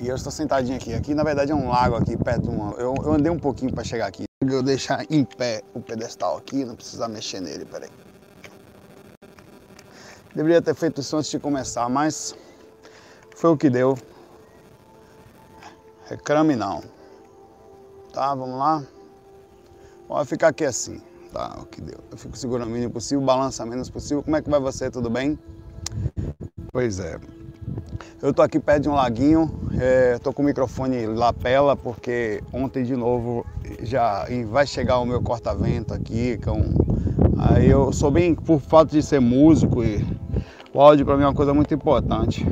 E eu estou sentadinho aqui. Aqui na verdade é um lago aqui perto de uma. Eu, eu andei um pouquinho para chegar aqui. Eu deixar em pé o pedestal aqui, não precisar mexer nele, peraí. Deveria ter feito isso antes de começar, mas foi o que deu. Reclame não. Tá, vamos lá. Vai ficar aqui assim. Tá, o que deu. Eu fico segurando o mínimo possível, balança menos possível. Como é que vai você? Tudo bem? Pois é. Eu tô aqui perto de um laguinho, é, tô com o microfone lapela porque ontem de novo já vai chegar o meu corta-vento aqui, com, aí eu sou bem por fato de ser músico e o áudio para mim é uma coisa muito importante.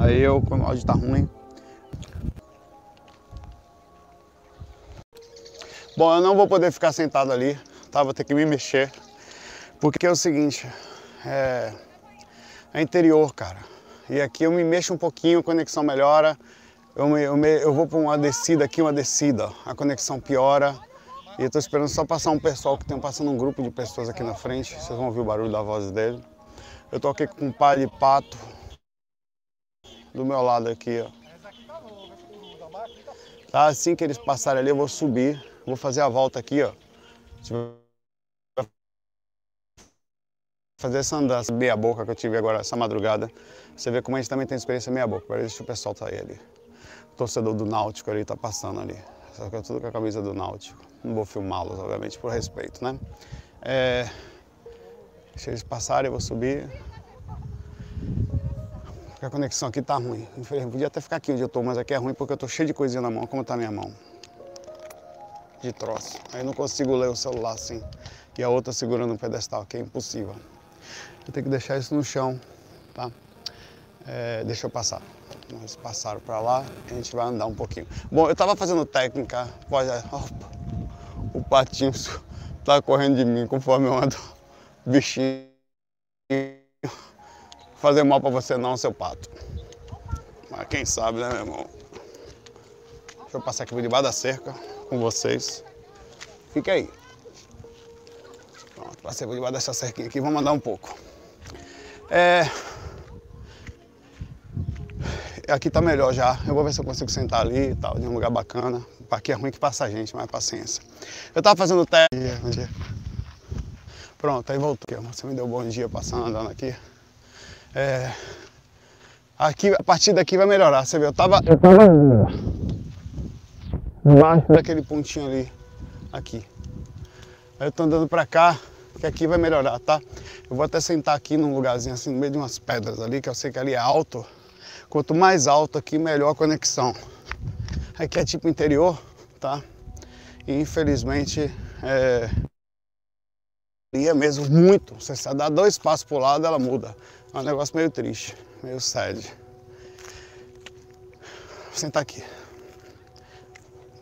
Aí eu, quando o áudio tá ruim, Bom, eu não vou poder ficar sentado ali, tá? Vou ter que me mexer, porque é o seguinte, é, é interior, cara. E aqui eu me mexo um pouquinho, a conexão melhora. Eu, me, eu, me, eu vou para uma descida aqui, uma descida, a conexão piora. E eu estou esperando só passar um pessoal que tem passando um grupo de pessoas aqui na frente. Vocês vão ouvir o barulho da voz dele. Eu tô aqui com um pai de pato do meu lado aqui, ó. Tá, assim que eles passarem ali, eu vou subir, vou fazer a volta aqui, ó. Fazer essa andança meia boca que eu tive agora essa madrugada. Você vê como a gente também tem experiência meia boca. Agora deixa o pessoal tá aí ali. O torcedor do Náutico ali tá passando ali. Só que é tudo com a camisa do Náutico. Não vou filmá-los, obviamente, por respeito, né? É... Deixa eles passarem, eu vou subir. Porque a conexão aqui tá ruim. Infelizmente, podia até ficar aqui onde eu tô, mas aqui é ruim porque eu tô cheio de coisinha na mão. Como tá minha mão? De troço. Aí não consigo ler o celular assim. E a outra segurando o pedestal, que é impossível. Eu tenho que deixar isso no chão, tá? É, deixa eu passar. Eles passaram para lá a gente vai andar um pouquinho. Bom, eu estava fazendo técnica, pode, opa, o patinho está correndo de mim conforme eu ando. Bichinho. Fazer mal para você não, seu pato. Mas quem sabe, né, meu irmão? Deixa eu passar aqui por debaixo da cerca com vocês. Fica aí. Pronto, passei por debaixo dessa cerquinha aqui, vamos andar um pouco. É, aqui tá melhor já. Eu vou ver se eu consigo sentar ali e tal, de um lugar bacana. Aqui é ruim que passa gente, mas paciência. Eu tava fazendo teste. Bom dia. Pronto, aí voltou. Você me deu um bom dia passando, andando aqui. É... Aqui, a partir daqui vai melhorar. Você vê, eu tava. Eu tava embaixo daquele pontinho ali. Aqui. Aí eu tô andando pra cá, que aqui vai melhorar, tá? Eu vou até sentar aqui num lugarzinho assim, no meio de umas pedras ali, que eu sei que ali é alto. Quanto mais alto aqui, melhor a conexão. Aqui é tipo interior, tá? E infelizmente é, é mesmo muito. Você dá dois passos pro lado, ela muda. É um negócio meio triste, meio sad. Vou sentar aqui.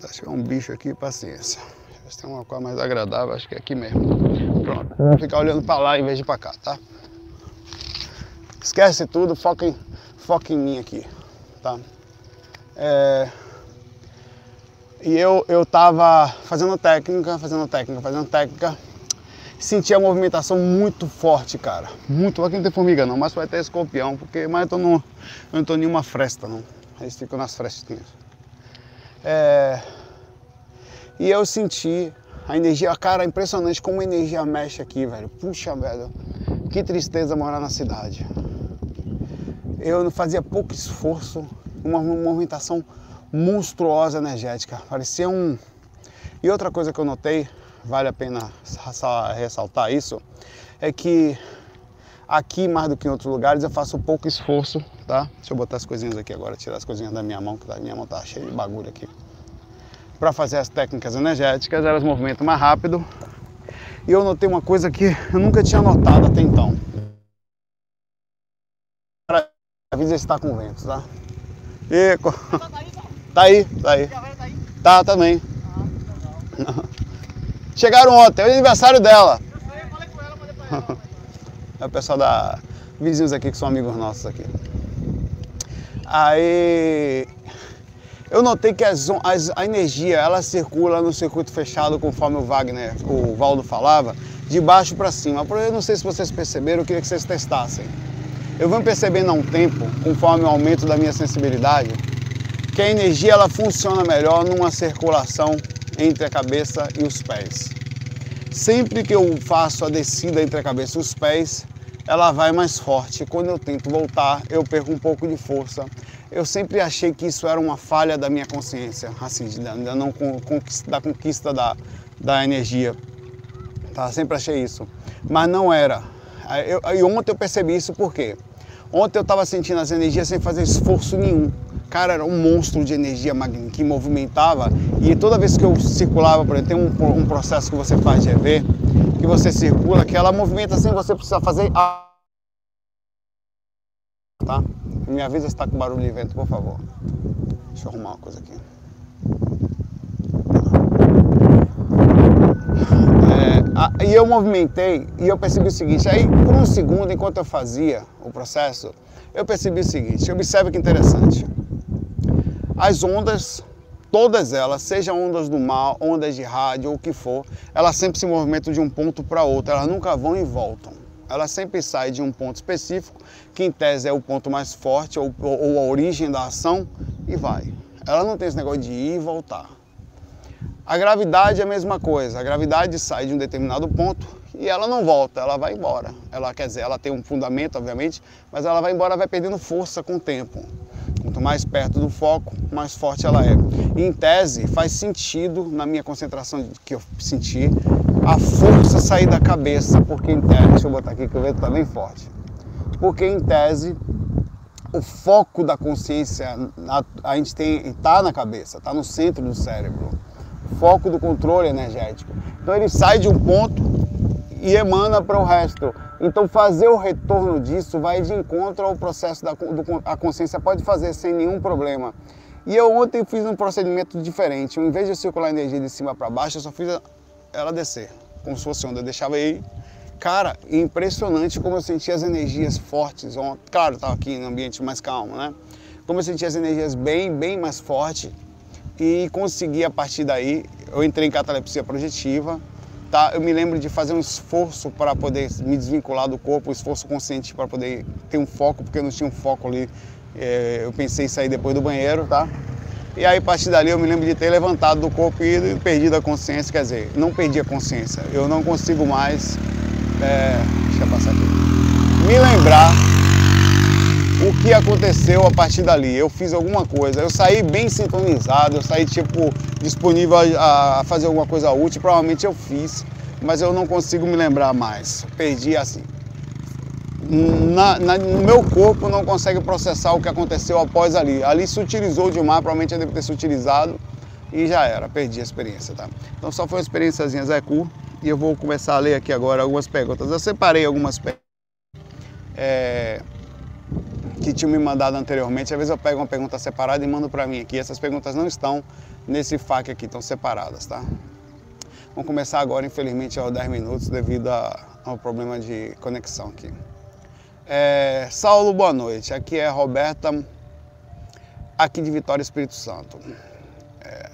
Acho que é um bicho aqui, paciência. Deixa eu ver se tem uma coisa mais agradável, acho que é aqui mesmo. Pronto. Vou ficar olhando para lá em vez de para cá, tá? Esquece tudo, foca em foca em mim aqui, tá? É... E eu, eu tava fazendo técnica, fazendo técnica, fazendo técnica, senti a movimentação muito forte, cara. Muito, aqui não tem formiga não, mas vai ter escorpião, porque mas eu, tô no, eu não tô nenhuma fresta não. Eles ficam nas frestinhas. É... E eu senti a energia, cara, impressionante como a energia mexe aqui, velho. Puxa, velho, que tristeza morar na cidade eu fazia pouco esforço, uma movimentação monstruosa energética. Parecia um. E outra coisa que eu notei, vale a pena ressaltar isso, é que aqui mais do que em outros lugares eu faço pouco esforço, tá? Deixa eu botar as coisinhas aqui agora, tirar as coisinhas da minha mão, que a minha mão tá cheia de bagulho aqui. Para fazer as técnicas energéticas, elas movimentam mais rápido. E eu notei uma coisa que eu nunca tinha notado até então. Avisa se tá com vento, tá? E... Tá aí, tá aí. Tá, também. Chegaram ontem, é o aniversário dela. É o pessoal da. Vizinhos aqui que são amigos nossos aqui. Aí eu notei que as, as, a energia ela circula no circuito fechado, conforme o Wagner, o Valdo falava, de baixo para cima. Eu não sei se vocês perceberam, eu queria que vocês testassem. Eu venho percebendo há um tempo, conforme o aumento da minha sensibilidade, que a energia ela funciona melhor numa circulação entre a cabeça e os pés. Sempre que eu faço a descida entre a cabeça e os pés, ela vai mais forte. Quando eu tento voltar, eu perco um pouco de força. Eu sempre achei que isso era uma falha da minha consciência, assim, da, não conquista, da conquista da, da energia. Tá? Sempre achei isso. Mas não era. Eu, e ontem eu percebi isso por quê? Ontem eu estava sentindo as energias sem fazer esforço nenhum. Cara, era um monstro de energia que movimentava e toda vez que eu circulava, por exemplo, tem um, um processo que você faz de EV, que você circula, que ela movimenta sem você precisar fazer a... Tá? Me avisa se está com barulho de vento, por favor. Deixa eu arrumar uma coisa aqui. E eu movimentei e eu percebi o seguinte, aí por um segundo, enquanto eu fazia o processo, eu percebi o seguinte, observe que interessante. As ondas todas elas, sejam ondas do mar, ondas de rádio ou o que for, elas sempre se movimentam de um ponto para outro, elas nunca vão e voltam. Elas sempre saem de um ponto específico, que em tese é o ponto mais forte ou, ou a origem da ação, e vai. Ela não tem esse negócio de ir e voltar. A gravidade é a mesma coisa. A gravidade sai de um determinado ponto e ela não volta, ela vai embora. Ela quer dizer, ela tem um fundamento, obviamente, mas ela vai embora, vai perdendo força com o tempo. Quanto mais perto do foco, mais forte ela é. E, em tese, faz sentido, na minha concentração que eu senti, a força sair da cabeça, porque em tese, deixa eu botar aqui que o vento está bem forte, porque em tese o foco da consciência a, a gente tem está na cabeça, está no centro do cérebro, foco do controle energético. Então ele sai de um ponto e emana para o resto. Então fazer o retorno disso vai de encontro ao processo da do, a consciência pode fazer sem nenhum problema. E eu ontem fiz um procedimento diferente. Em vez de circular a energia de cima para baixo, eu só fiz ela descer, como se fosse onda. Eu deixava aí. Cara, impressionante como eu sentia as energias fortes. Claro, estava aqui em um ambiente mais calmo, né? Como eu sentia as energias bem, bem mais fortes. E consegui a partir daí, eu entrei em catalepsia projetiva tá? Eu me lembro de fazer um esforço para poder me desvincular do corpo, um esforço consciente para poder ter um foco, porque eu não tinha um foco ali. É, eu pensei em sair depois do banheiro, tá? E aí, a partir dali, eu me lembro de ter levantado do corpo e perdido a consciência, quer dizer, não perdi a consciência. Eu não consigo mais, é, deixa eu passar aqui, me lembrar o que aconteceu a partir dali. Eu fiz alguma coisa, eu saí bem sintonizado, eu saí tipo disponível a, a fazer alguma coisa útil, provavelmente eu fiz, mas eu não consigo me lembrar mais. Perdi assim. Na, na, no meu corpo não consegue processar o que aconteceu após ali. Ali se utilizou demais, provavelmente eu devo ter se utilizado e já era, perdi a experiência, tá? Então só foi uma experiênciazinha Zé Cu e eu vou começar a ler aqui agora algumas perguntas. Eu separei algumas perguntas. É, que tinham me mandado anteriormente. Às vezes eu pego uma pergunta separada e mando para mim aqui. Essas perguntas não estão nesse FAQ aqui, estão separadas, tá? Vamos começar agora, infelizmente, aos 10 minutos, devido a, ao problema de conexão aqui. É, Saulo, boa noite. Aqui é Roberta, aqui de Vitória Espírito Santo. É,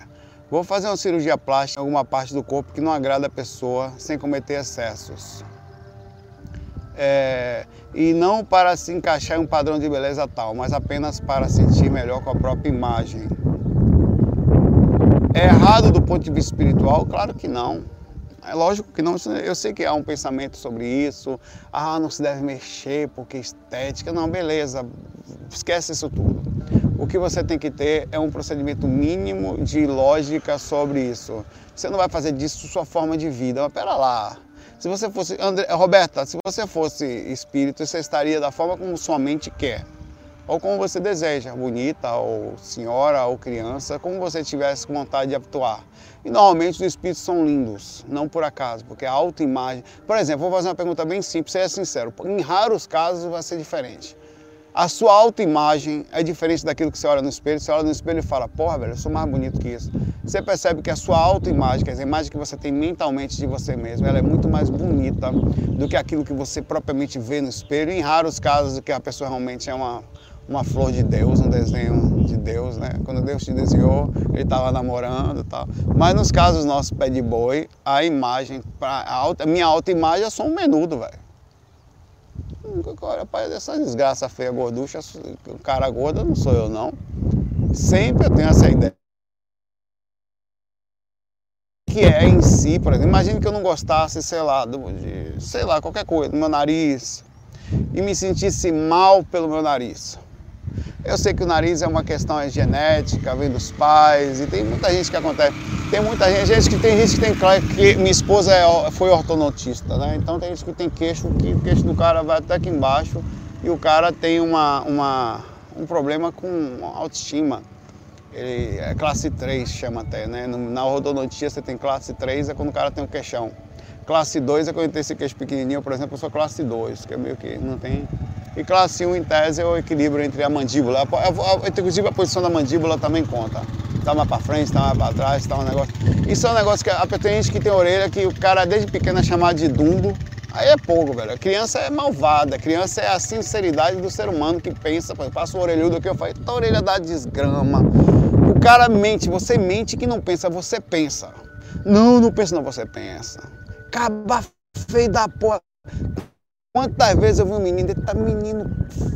vou fazer uma cirurgia plástica em alguma parte do corpo que não agrada a pessoa sem cometer excessos é, e não para se encaixar em um padrão de beleza tal, mas apenas para sentir melhor com a própria imagem. É errado do ponto de vista espiritual? Claro que não. É lógico que não, eu sei que há um pensamento sobre isso, ah, não se deve mexer porque estética, não, beleza, esquece isso tudo. O que você tem que ter é um procedimento mínimo de lógica sobre isso. Você não vai fazer disso sua forma de vida, mas pera lá, se você fosse, André, Roberta, se você fosse espírito, você estaria da forma como sua mente quer, ou como você deseja, bonita, ou senhora, ou criança, como você tivesse vontade de atuar. E normalmente os espíritos são lindos, não por acaso, porque a autoimagem. Por exemplo, vou fazer uma pergunta bem simples, seja sincero. Em raros casos vai ser diferente. A sua autoimagem é diferente daquilo que você olha no espelho. Você olha no espelho e fala, porra, velho, eu sou mais bonito que isso. Você percebe que a sua autoimagem, quer dizer, a imagem que você tem mentalmente de você mesmo, ela é muito mais bonita do que aquilo que você propriamente vê no espelho. Em raros casos, que a pessoa realmente é uma, uma flor de Deus, um desenho de Deus, né? Quando Deus te desenhou, ele estava namorando e tal. Mas nos casos nossos pé de boi, a imagem, a, a minha autoimagem, eu sou um menudo, velho. Olha, pai, essa desgraça feia, gorducha, cara gordo não sou eu não. Sempre eu tenho essa ideia. Que é em si, por exemplo, imagine que eu não gostasse, sei lá, de, sei lá, qualquer coisa, do meu nariz, e me sentisse mal pelo meu nariz. Eu sei que o nariz é uma questão genética, vem dos pais, e tem muita gente que acontece. Tem muita gente, gente que tem gente que tem que minha esposa é, foi ortodontista, né? Então tem gente que tem queixo, que o queixo do cara vai até aqui embaixo e o cara tem uma, uma um problema com autoestima. Ele é classe 3, chama até, né? Na ortodontia você tem classe 3, é quando o cara tem um queixão. Classe 2 é quando tem esse queixo pequenininho, por exemplo, eu sou classe 2, que é meio que não tem e classe 1, em tese, é o equilíbrio entre a mandíbula. Inclusive, a posição da mandíbula também conta. Está mais para frente, está mais para trás, está um negócio. Isso é um negócio que tem gente que tem orelha que o cara desde pequeno é chamado de dumbo. Aí é pouco, velho. A criança é malvada, a criança é a sinceridade do ser humano que pensa, passa o orelhudo aqui, eu falo, tua orelha dá desgrama. O cara mente, você mente que não pensa, você pensa. Não, não pensa, não, você pensa. Caba feio da porra. Quantas vezes eu vi um menino, ele tá menino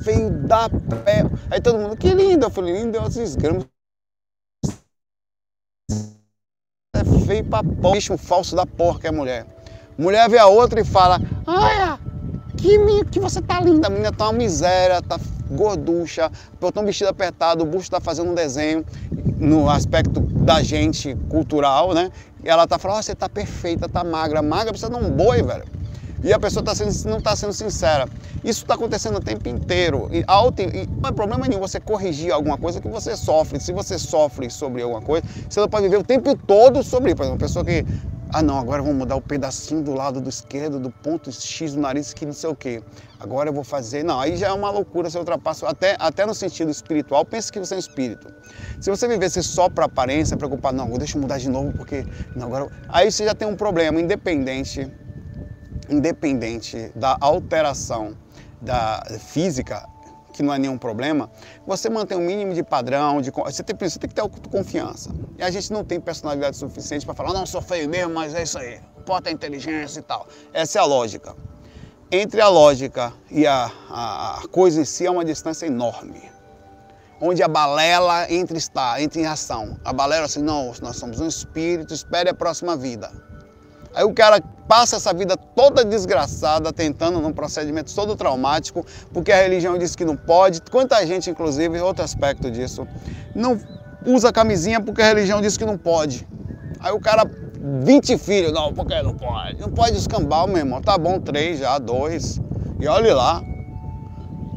feio da pé. Aí todo mundo, que lindo. Eu falei, lindo é os esgramos. É feio pra porra. Bicho falso da porra que é mulher. Mulher vê a outra e fala, olha, que, que você tá linda. A menina tá uma miséria, tá gorducha, botão vestido apertado, o busto tá fazendo um desenho no aspecto da gente cultural, né? E ela tá falando, oh, você tá perfeita, tá magra. Magra precisa de um boi, velho e a pessoa tá sendo, não está sendo sincera. Isso está acontecendo o tempo inteiro. E, auto, e não é problema nenhum você corrigir alguma coisa que você sofre. Se você sofre sobre alguma coisa, você não pode viver o tempo todo sobre. Por exemplo, uma pessoa que, ah não, agora vamos mudar o pedacinho do lado do esquerdo, do ponto X do nariz, que não sei o quê. Agora eu vou fazer. Não, aí já é uma loucura, você ultrapassa, até, até no sentido espiritual, pense que você é um espírito. Se você vivesse só para aparência, preocupado, não, deixa eu mudar de novo, porque. Não, agora. Aí você já tem um problema, independente independente da alteração da física, que não é nenhum problema, você mantém um mínimo de padrão, de, você, tem, você tem que ter autoconfiança. E a gente não tem personalidade suficiente para falar, não, sou feio mesmo, mas é isso aí, porta a inteligência e tal. Essa é a lógica. Entre a lógica e a, a, a coisa em si há uma distância enorme. Onde a balela entre está, entre em ação. A balela é assim, não, nós somos um espírito, espere a próxima vida. Aí o cara passa essa vida toda desgraçada, tentando num procedimento todo traumático, porque a religião diz que não pode. Quanta gente, inclusive, outro aspecto disso, não usa camisinha porque a religião diz que não pode. Aí o cara, 20 filhos, não, porque não pode? Não pode escambar, meu irmão. Tá bom, três já, dois. E olhe lá.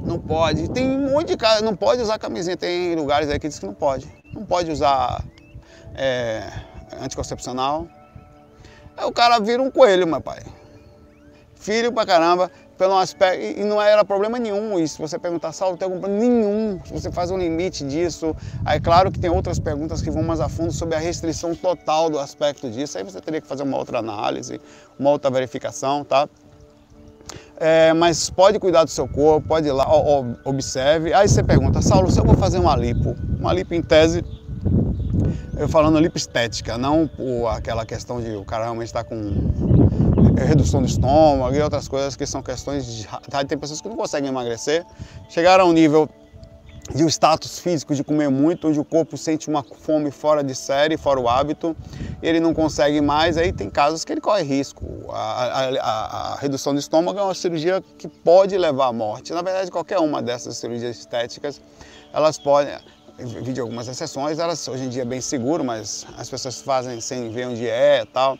Não pode. Tem um monte de cara, não pode usar camisinha. Tem lugares aí que diz que não pode. Não pode usar é, anticoncepcional, Aí o cara vira um coelho, meu pai. Filho pra caramba, pelo aspecto. E não era problema nenhum isso. Você perguntar, Saulo, tem algum problema? Nenhum. Você faz um limite disso. Aí, claro que tem outras perguntas que vão mais a fundo sobre a restrição total do aspecto disso. Aí você teria que fazer uma outra análise, uma outra verificação, tá? É, mas pode cuidar do seu corpo, pode ir lá, observe. Aí você pergunta, Saulo, se eu vou fazer uma lipo, uma lipo em tese eu falando lipoestética, não por aquela questão de o cara realmente estar tá com redução do estômago e outras coisas que são questões de. Tem pessoas que não conseguem emagrecer, chegaram a um nível de um status físico de comer muito, onde o corpo sente uma fome fora de série, fora o hábito, ele não consegue mais, aí tem casos que ele corre risco. A, a, a redução do estômago é uma cirurgia que pode levar à morte. Na verdade, qualquer uma dessas cirurgias estéticas, elas podem vi algumas exceções, elas hoje em dia é bem seguro, mas as pessoas fazem sem ver onde é e tal.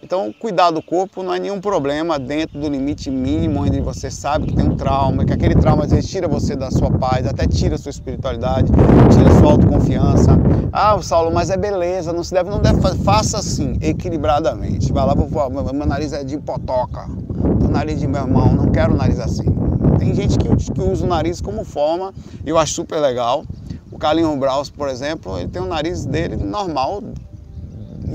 Então, cuidar do corpo não é nenhum problema dentro do limite mínimo, onde você sabe que tem um trauma, que aquele trauma às vezes tira você da sua paz, até tira a sua espiritualidade, tira a sua autoconfiança. Ah, Saulo, mas é beleza, não se deve, não deve. Faça assim, equilibradamente. Vai lá, vou, meu nariz é de potoca, o nariz de meu irmão, não quero nariz assim. Tem gente que, que usa o nariz como forma, eu acho super legal. O Carlinhos Braus, por exemplo, ele tem o nariz dele normal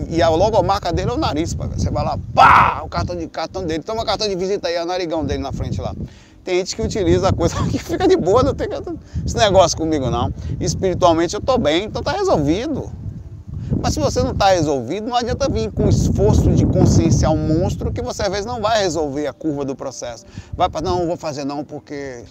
e a logomarca dele é o nariz, pá. Você vai lá, pá, o cartão de cartão dele, toma cartão de visita aí, é o narigão dele na frente lá. Tem gente que utiliza a coisa que fica de boa, não tem esse negócio comigo não. Espiritualmente eu tô bem, então tá resolvido. Mas se você não está resolvido, não adianta vir com esforço de consciência ao monstro que você às vezes não vai resolver a curva do processo. Vai para não, não vou fazer não porque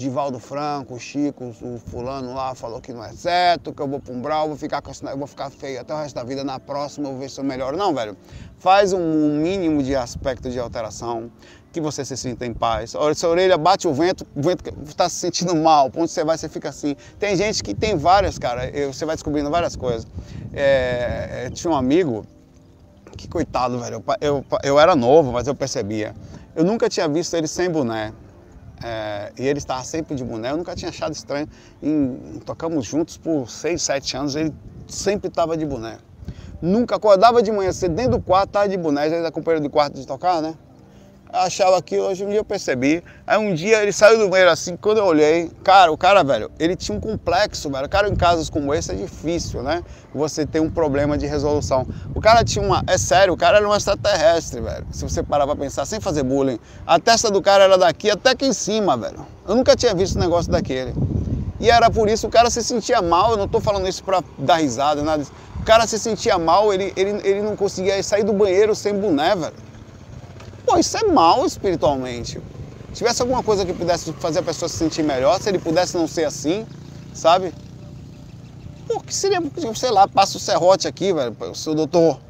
Divaldo Franco, o Chico, o fulano lá falou que não é certo, que eu vou pra um brau, vou ficar com eu vou ficar feio até o resto da vida, na próxima eu vou ver se eu melhoro. Não, velho. Faz um mínimo de aspecto de alteração, que você se sinta em paz. Olha, sua orelha bate o vento, o vento está se sentindo mal, onde você vai, você fica assim. Tem gente que tem várias, cara, você vai descobrindo várias coisas. É, tinha um amigo, que coitado, velho, eu, eu, eu era novo, mas eu percebia. Eu nunca tinha visto ele sem boné. É, e ele estava sempre de boné, eu nunca tinha achado estranho. Em, tocamos juntos por 6, 7 anos, ele sempre estava de boné. Nunca acordava de manhã cedo, dentro do quarto, estava de boné, já era companheiro de quarto de tocar, né? Achava aquilo, hoje um dia eu percebi. Aí um dia ele saiu do banheiro assim, quando eu olhei, cara, o cara, velho, ele tinha um complexo, velho. Cara em casos como esse é difícil, né? Você ter um problema de resolução. O cara tinha uma. É sério, o cara era um extraterrestre, velho. Se você parar pra pensar, sem fazer bullying. A testa do cara era daqui até aqui em cima, velho. Eu nunca tinha visto um negócio daquele. E era por isso o cara se sentia mal, eu não tô falando isso pra dar risada, nada disso. O cara se sentia mal, ele, ele, ele não conseguia sair do banheiro sem boné, velho. Pô, isso é mal espiritualmente. Se tivesse alguma coisa que pudesse fazer a pessoa se sentir melhor, se ele pudesse não ser assim, sabe? Pô, que seria, sei lá, passa o serrote aqui, velho, o seu doutor,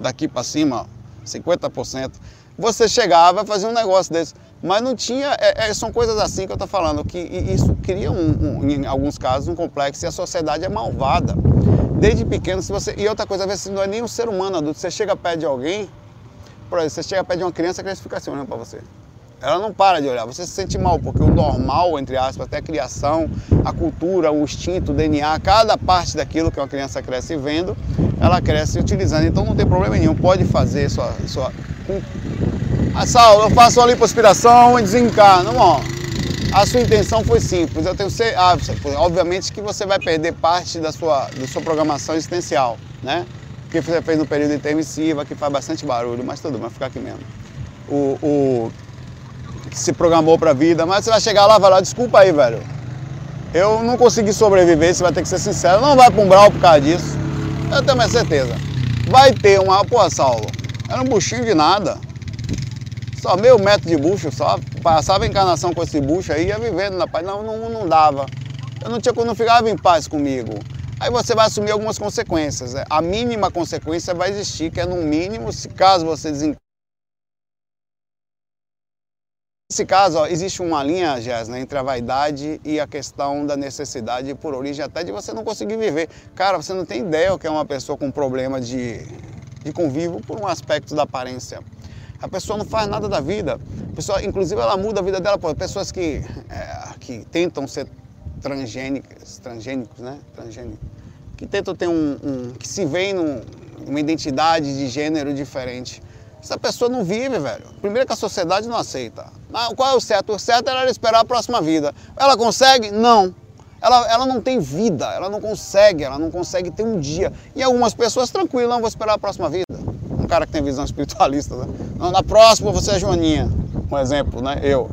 daqui para cima, 50%. Você chegava e fazia um negócio desse. Mas não tinha, é, é, são coisas assim que eu estou falando, que isso cria, um, um, em alguns casos, um complexo e a sociedade é malvada. Desde pequeno, se você. E outra coisa, às vezes não é nem um ser humano adulto, você chega perto de alguém, por exemplo, você chega perto de uma criança, a criança fica assim olhando para você. Ela não para de olhar, você se sente mal, porque o normal, entre aspas, até a criação, a cultura, o instinto, o DNA, cada parte daquilo que uma criança cresce vendo, ela cresce utilizando. Então não tem problema nenhum, pode fazer sua. sua... Ah, Saulo, eu faço uma lipoaspiração e desencarno. Ó, a sua intenção foi simples. Eu tenho certeza, ah, obviamente que você vai perder parte da sua, da sua programação existencial, né? Que você fez no período intermissivo, que faz bastante barulho, mas tudo, vai ficar aqui mesmo. O, o que se programou para a vida, mas você vai chegar lá e vai lá, desculpa aí, velho. Eu não consegui sobreviver, você vai ter que ser sincero. Não vai para um brau por causa disso. Eu tenho minha certeza. Vai ter uma. Pô, Saulo, era um buchinho de nada. Só meio metro de bucho, só. Passava encarnação com esse bucho aí, ia vivendo na paz. Não, não, não dava. Eu não, tinha, não ficava em paz comigo. Aí você vai assumir algumas consequências. Né? A mínima consequência vai existir, que é no mínimo, se caso você desencarne. Nesse caso, ó, existe uma linha, Jéssica, né, entre a vaidade e a questão da necessidade por origem até de você não conseguir viver. Cara, você não tem ideia o que é uma pessoa com problema de, de convívio por um aspecto da aparência. A pessoa não faz nada da vida. A pessoa, inclusive, ela muda a vida dela por pessoas que, é, que tentam ser transgênicas, transgênicos, né? Transgênicos, que tentam ter um, um que se veem num, uma identidade de gênero diferente. Essa pessoa não vive, velho. Primeiro que a sociedade não aceita. Ah, qual é o certo? O certo era ela esperar a próxima vida. Ela consegue? Não. Ela, ela não tem vida, ela não consegue, ela não consegue ter um dia. E algumas pessoas tranquilas, não vou esperar a próxima vida. Um cara que tem visão espiritualista, né? Não, na próxima você é Joaninha, um exemplo, né? Eu.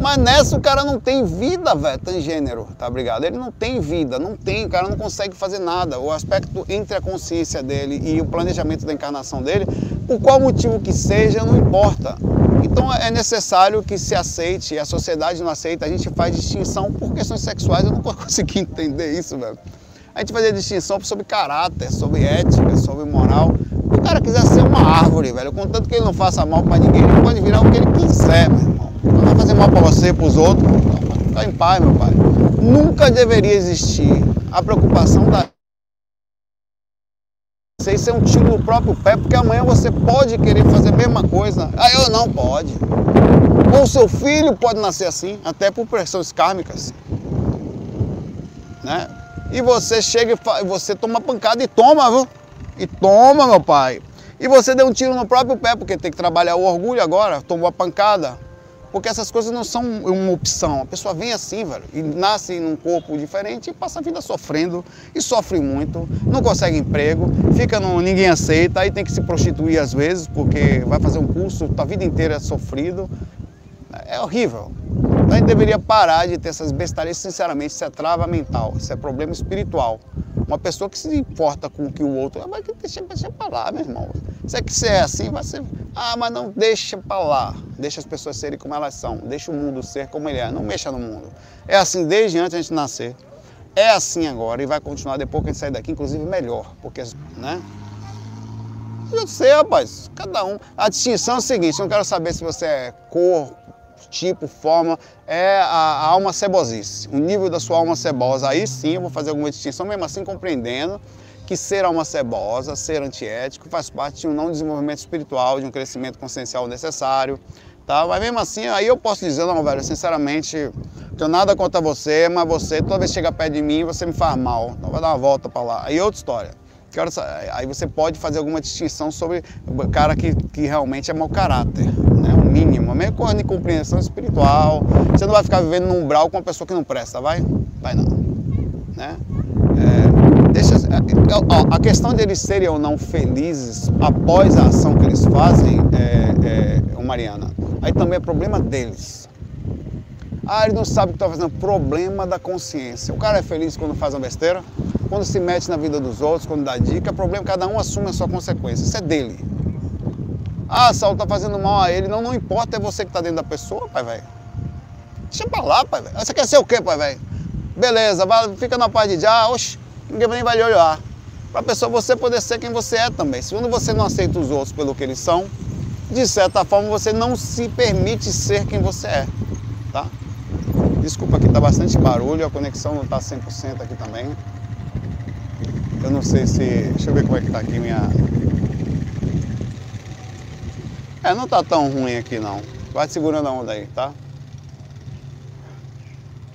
Mas nessa o cara não tem vida, velho, tem gênero, tá obrigado? Ele não tem vida, não tem, o cara não consegue fazer nada. O aspecto entre a consciência dele e o planejamento da encarnação dele, por qual motivo que seja, não importa. Então é necessário que se aceite, a sociedade não aceita, a gente faz distinção por questões sexuais, eu não consegui entender isso, velho. A gente fazia distinção sobre caráter, sobre ética, sobre moral. Se o cara quiser ser uma árvore, velho, contanto que ele não faça mal para ninguém, ele pode virar o que ele quiser, irmão. Não vai fazer mal para você para os outros. Ficar em paz, meu pai. Nunca deveria existir a preocupação da você ser um tiro no próprio pé, porque amanhã você pode querer fazer a mesma coisa. Ah, eu não pode. Ou seu filho pode nascer assim, até por pressões kármicas. Né? E você chega e você toma pancada e toma, viu? E toma, meu pai. E você deu um tiro no próprio pé, porque tem que trabalhar o orgulho agora, tomou a pancada. Porque essas coisas não são uma opção. A pessoa vem assim, velho, e nasce num corpo diferente e passa a vida sofrendo e sofre muito, não consegue emprego, fica no ninguém aceita, aí tem que se prostituir às vezes, porque vai fazer um curso, a vida inteira sofrido. É horrível. A gente deveria parar de ter essas bestarias, sinceramente, isso é trava mental, isso é problema espiritual. Uma pessoa que se importa com o que o outro, vai deixar, deixa pra lá, meu irmão. Se é que você é assim, vai ser. Ah, mas não deixa pra lá. Deixa as pessoas serem como elas são. Deixa o mundo ser como ele é. Não mexa no mundo. É assim desde antes de a gente nascer. É assim agora e vai continuar depois que a gente sair daqui, inclusive melhor. Porque, né? Eu sei, rapaz. Cada um. A distinção é o seguinte: eu não quero saber se você é cor, tipo, forma, é a, a alma cebosice, o nível da sua alma cebosa. Aí sim eu vou fazer alguma distinção, mesmo assim compreendendo que ser alma cebosa, ser antiético, faz parte de um não desenvolvimento espiritual, de um crescimento consciencial necessário. Tá? Mas mesmo assim, aí eu posso dizer, não, velho, sinceramente, tenho nada contra você, mas você, toda vez que chega perto de mim, você me faz mal. Então vai dar uma volta para lá. Aí outra história. Aí você pode fazer alguma distinção sobre o cara que, que realmente é mau caráter, né? o mínimo, a mesma coisa de compreensão espiritual. Você não vai ficar vivendo num umbral com uma pessoa que não presta, vai? Vai não. Né? É, deixa, ó, a questão de eles serem ou não felizes após a ação que eles fazem, é, é, Mariana, aí também é problema deles. Ah, ele não sabe o que está fazendo. Problema da consciência. O cara é feliz quando faz uma besteira? Quando se mete na vida dos outros, quando dá dica, é problema, cada um assume a sua consequência. Isso é dele. Ah, Saulo tá fazendo mal a ele. Não, não importa, é você que tá dentro da pessoa, pai velho. Deixa pra lá, pai velho. Você quer ser o quê, pai velho? Beleza, vai, fica na paz de já, oxe, ninguém nem vai lhe olhar. Pra pessoa você poder ser quem você é também. Se quando você não aceita os outros pelo que eles são, de certa forma você não se permite ser quem você é, tá? Desculpa aqui, tá bastante barulho, a conexão não tá 100% aqui também. Eu não sei se. Deixa eu ver como é que tá aqui minha. É, não tá tão ruim aqui não. Vai segurando a onda aí, tá?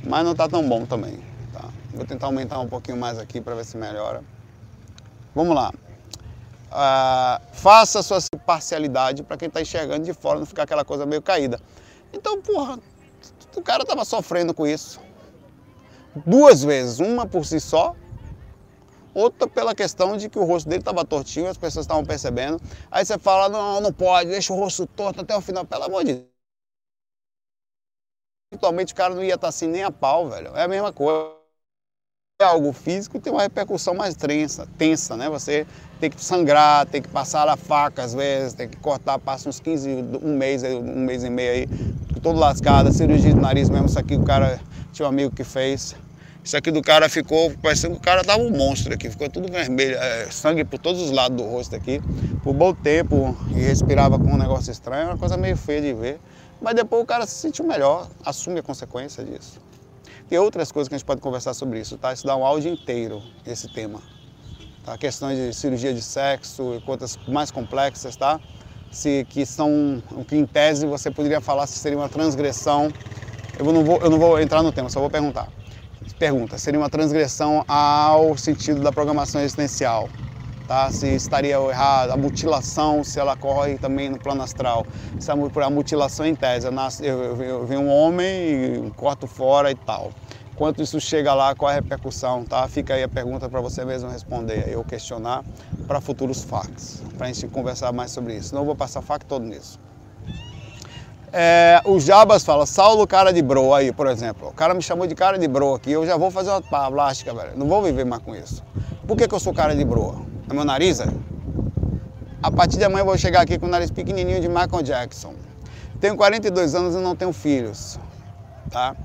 Mas não tá tão bom também. Tá? Vou tentar aumentar um pouquinho mais aqui para ver se melhora. Vamos lá. Ah, faça a sua parcialidade para quem está enxergando de fora, não ficar aquela coisa meio caída. Então, porra, o cara tava sofrendo com isso. Duas vezes, uma por si só outra pela questão de que o rosto dele estava tortinho, as pessoas estavam percebendo. Aí você fala, não, não pode, deixa o rosto torto até o final, pelo amor de Deus. Atualmente o cara não ia estar tá assim nem a pau, velho. É a mesma coisa. É algo físico tem uma repercussão mais tensa, tensa, né? Você tem que sangrar, tem que passar a faca às vezes, tem que cortar, passa uns 15, um mês, um mês e meio aí, todo lascado, cirurgia de nariz mesmo, isso aqui o cara tinha um amigo que fez. Isso aqui do cara ficou parecendo que o cara tava um monstro aqui, ficou tudo vermelho, é, sangue por todos os lados do rosto aqui, por bom tempo e respirava com um negócio estranho, uma coisa meio feia de ver. Mas depois o cara se sentiu melhor, assume a consequência disso. Tem outras coisas que a gente pode conversar sobre isso, tá? Isso dá um áudio inteiro, esse tema. Tá? Questões de cirurgia de sexo e coisas mais complexas, tá? Se, que são, que em tese você poderia falar se seria uma transgressão. Eu não vou, eu não vou entrar no tema, só vou perguntar. Pergunta: seria uma transgressão ao sentido da programação existencial? Tá? Se estaria errado a mutilação, se ela ocorre também no plano astral. Se a, mutilação em tese, eu, nasço, eu, eu, venho um homem e corto fora e tal. Quanto isso chega lá, qual é a repercussão, tá? Fica aí a pergunta para você mesmo responder, eu questionar para futuros facs, para a gente conversar mais sobre isso. Não vou passar fac todo nisso. É, o Jabas fala, Saulo cara de bro aí, por exemplo. O cara me chamou de cara de bro aqui, eu já vou fazer uma plástica, velho. Não vou viver mais com isso. Por que, que eu sou cara de bro? É meu nariz, é? A partir de amanhã eu vou chegar aqui com o nariz pequenininho de Michael Jackson. Tenho 42 anos e não tenho filhos, tá?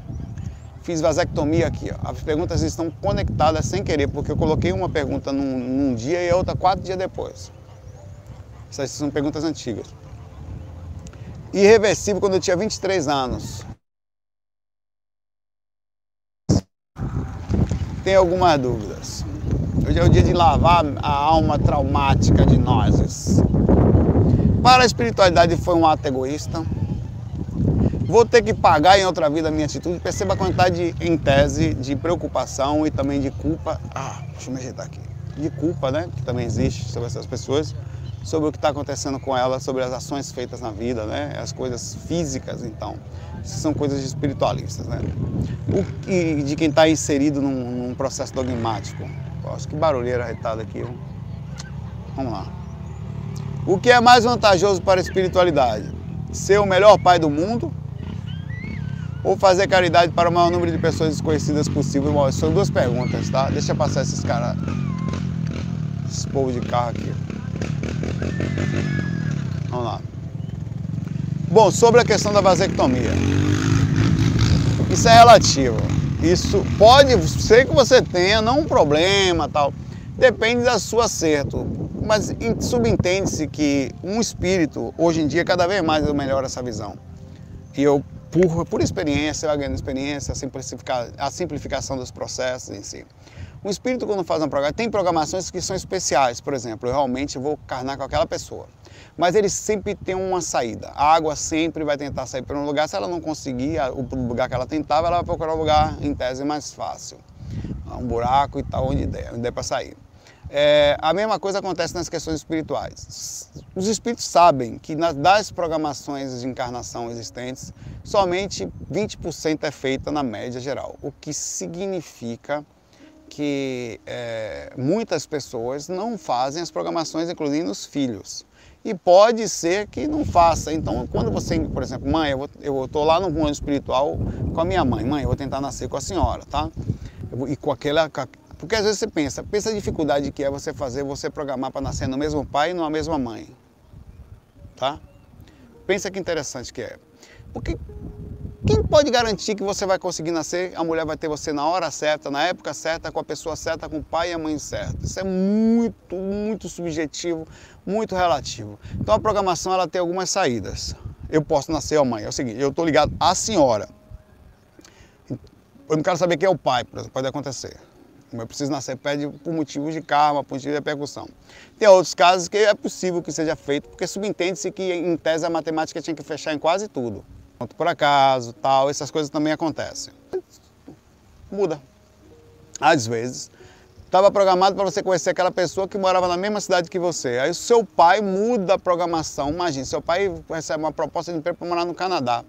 Fiz vasectomia aqui, ó. As perguntas estão conectadas sem querer, porque eu coloquei uma pergunta num, num dia e a outra quatro dias depois. Essas são perguntas antigas irreversível quando eu tinha 23 anos. Tem algumas dúvidas. Hoje é o dia de lavar a alma traumática de nós. Para a espiritualidade foi um ato egoísta. Vou ter que pagar em outra vida a minha atitude. Perceba a quantidade, em tese, de preocupação e também de culpa. Ah, deixa eu me ajeitar aqui. De culpa, né? Que também existe sobre essas pessoas sobre o que está acontecendo com ela, sobre as ações feitas na vida, né? As coisas físicas, então. São coisas espiritualistas, né? O que, de quem está inserido num, num, processo dogmático. Nossa, que barulheira arretada aqui. Vamos lá. O que é mais vantajoso para a espiritualidade? Ser o melhor pai do mundo ou fazer caridade para o maior número de pessoas desconhecidas possível? Bom, são duas perguntas, tá? Deixa eu passar esses caras, esse povo de carro aqui. Vamos lá. Bom, sobre a questão da vasectomia. Isso é relativo. Isso pode ser que você tenha não um problema, tal. Depende do seu acerto. Mas subentende-se que um espírito, hoje em dia, cada vez mais eu melhoro essa visão. E eu, por, por experiência, eu ganhando experiência, a, simplificar, a simplificação dos processos em si. Um espírito, quando faz uma programação, tem programações que são especiais, por exemplo, eu realmente vou carnar com aquela pessoa. Mas ele sempre tem uma saída. A água sempre vai tentar sair para um lugar. Se ela não conseguir o lugar que ela tentava, ela vai procurar um lugar, em tese, mais fácil. Um buraco e tal, onde der, onde der para sair. É, a mesma coisa acontece nas questões espirituais. Os espíritos sabem que nas, das programações de encarnação existentes, somente 20% é feita na média geral, o que significa que é, muitas pessoas não fazem as programações, inclusive nos filhos. E pode ser que não faça. Então, quando você, por exemplo, mãe, eu estou lá no mundo espiritual com a minha mãe, mãe, eu vou tentar nascer com a senhora, tá? e com aquela, porque às vezes você pensa, pensa a dificuldade que é você fazer, você programar para nascer no mesmo pai e numa mesma mãe. Tá? Pensa que interessante que é. Porque quem pode garantir que você vai conseguir nascer, a mulher vai ter você na hora certa, na época certa, com a pessoa certa, com o pai e a mãe certa? Isso é muito, muito subjetivo, muito relativo. Então a programação ela tem algumas saídas. Eu posso nascer, ó mãe, é o seguinte, eu estou ligado à senhora. Eu não quero saber quem é o pai, pode acontecer. Eu preciso nascer pede por motivos de karma, por motivos de repercussão. Tem outros casos que é possível que seja feito, porque subentende-se que em tese a matemática tinha que fechar em quase tudo. Por acaso, tal, essas coisas também acontecem. Muda. Às vezes, estava programado para você conhecer aquela pessoa que morava na mesma cidade que você. Aí o seu pai muda a programação. Imagine, seu pai recebe uma proposta de emprego para morar no Canadá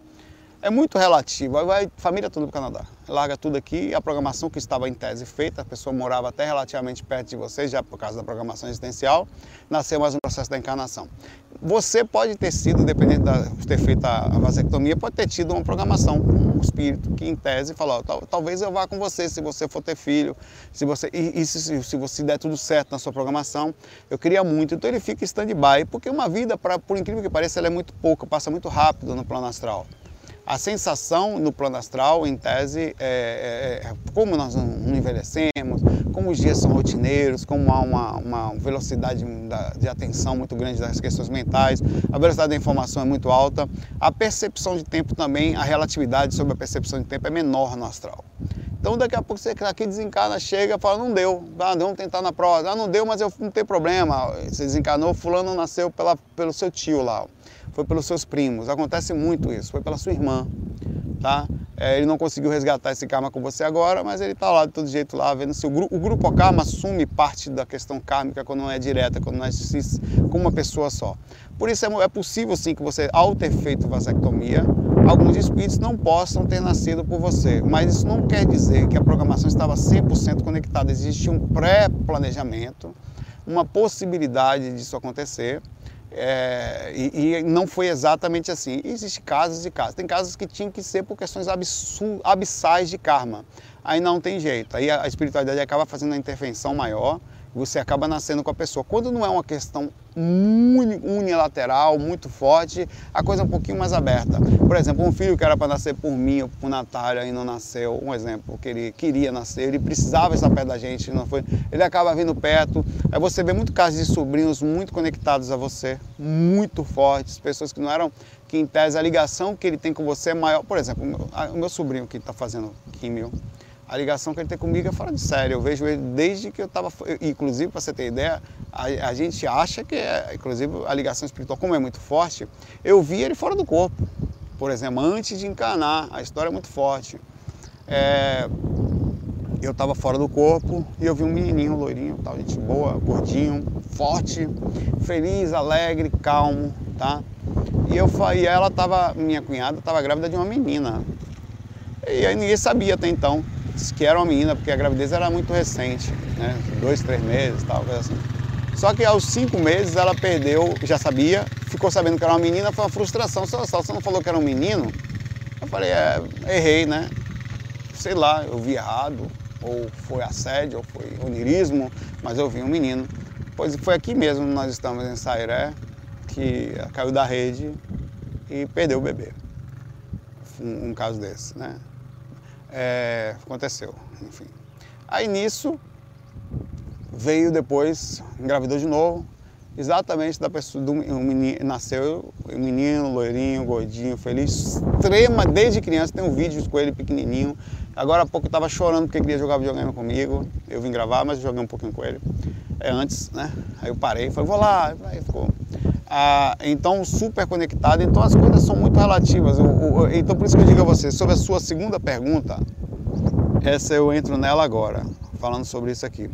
é muito relativo. Aí vai família toda para o Canadá. Larga tudo aqui, a programação que estava em tese feita, a pessoa morava até relativamente perto de você, já por causa da programação existencial, nasceu mais um processo da encarnação. Você pode ter sido, dependendo de ter feito a vasectomia, pode ter tido uma programação com um espírito que em tese falou, talvez eu vá com você se você for ter filho, se você e, e se, se você der tudo certo na sua programação, eu queria muito. Então ele fica stand-by, porque uma vida, pra, por incrível que pareça, ela é muito pouca, passa muito rápido no plano astral. A sensação no plano astral, em tese, é, é, é como nós não envelhecemos, como os dias são rotineiros, como há uma, uma velocidade de atenção muito grande das questões mentais, a velocidade da informação é muito alta, a percepção de tempo também, a relatividade sobre a percepção de tempo é menor no astral. Então daqui a pouco você aqui desencarna, chega fala, não deu, ah, vamos tentar na prova. Ah, não deu, mas eu não tem problema. Você desencarnou, fulano nasceu pela, pelo seu tio lá foi pelos seus primos. Acontece muito isso, foi pela sua irmã, tá? É, ele não conseguiu resgatar esse karma com você agora, mas ele está lá de todo jeito lá, vendo se o, gru o grupo karma assume parte da questão kármica quando não é direta, quando não é com uma pessoa só. Por isso é, é possível sim que você, ao ter feito vasectomia, alguns espíritos não possam ter nascido por você, mas isso não quer dizer que a programação estava 100% conectada. Existe um pré-planejamento, uma possibilidade disso acontecer, é, e, e, não foi exatamente assim. Existem casos e casos. Tem casos que tinham que ser por questões abissais de karma. Aí não tem jeito. Aí a, a espiritualidade acaba fazendo uma intervenção maior você acaba nascendo com a pessoa. Quando não é uma questão unilateral, muito forte, a coisa é um pouquinho mais aberta. Por exemplo, um filho que era para nascer por mim ou por Natália e não nasceu, um exemplo, que ele queria nascer, ele precisava estar perto da gente, não foi, ele acaba vindo perto. Aí você vê muito casos de sobrinhos muito conectados a você, muito fortes, pessoas que não eram, que em tese a ligação que ele tem com você é maior. Por exemplo, o meu, sobrinho que está fazendo químio, a ligação que ele tem comigo é fora de série. Eu vejo ele desde que eu estava. Inclusive, para você ter ideia, a, a, gente acha que, é, inclusive, a ligação espiritual, como é muito forte, eu vi ele fora do corpo. Por exemplo, antes de encarnar, a história é muito forte. É, eu estava fora do corpo e eu vi um menininho loirinho, tal, gente boa, gordinho, forte, feliz, alegre, calmo, tá? E, eu, e ela estava, minha cunhada estava grávida de uma menina. E aí ninguém sabia até então que era uma menina, porque a gravidez era muito recente, né? Dois, três meses, tal, coisa assim. Só que aos cinco meses ela perdeu, já sabia, ficou sabendo que era uma menina, foi uma frustração. Só, só você não falou que era um menino? Eu falei, é, errei, né? Sei lá, eu vi errado, ou foi assédio, ou foi onirismo, mas eu vi um menino. Pois foi aqui mesmo, nós estamos em Sairé, que caiu da rede e perdeu o bebê. Um, um caso desse, né? É, aconteceu, enfim. Aí nisso veio depois, engravidou de novo, exatamente da pessoa, do um menino, nasceu um menino, loirinho, gordinho, feliz, extrema, desde criança, tem um vídeo com ele pequenininho. Agora há pouco estava chorando porque queria jogar videogame comigo, eu vim gravar, mas joguei um pouquinho com ele, é antes, né? Aí eu parei, falei, vou lá, aí ficou... Ah, então super conectado, então as coisas são muito relativas. O, o, então por isso que eu digo a você, sobre a sua segunda pergunta, essa eu entro nela agora, falando sobre isso aqui.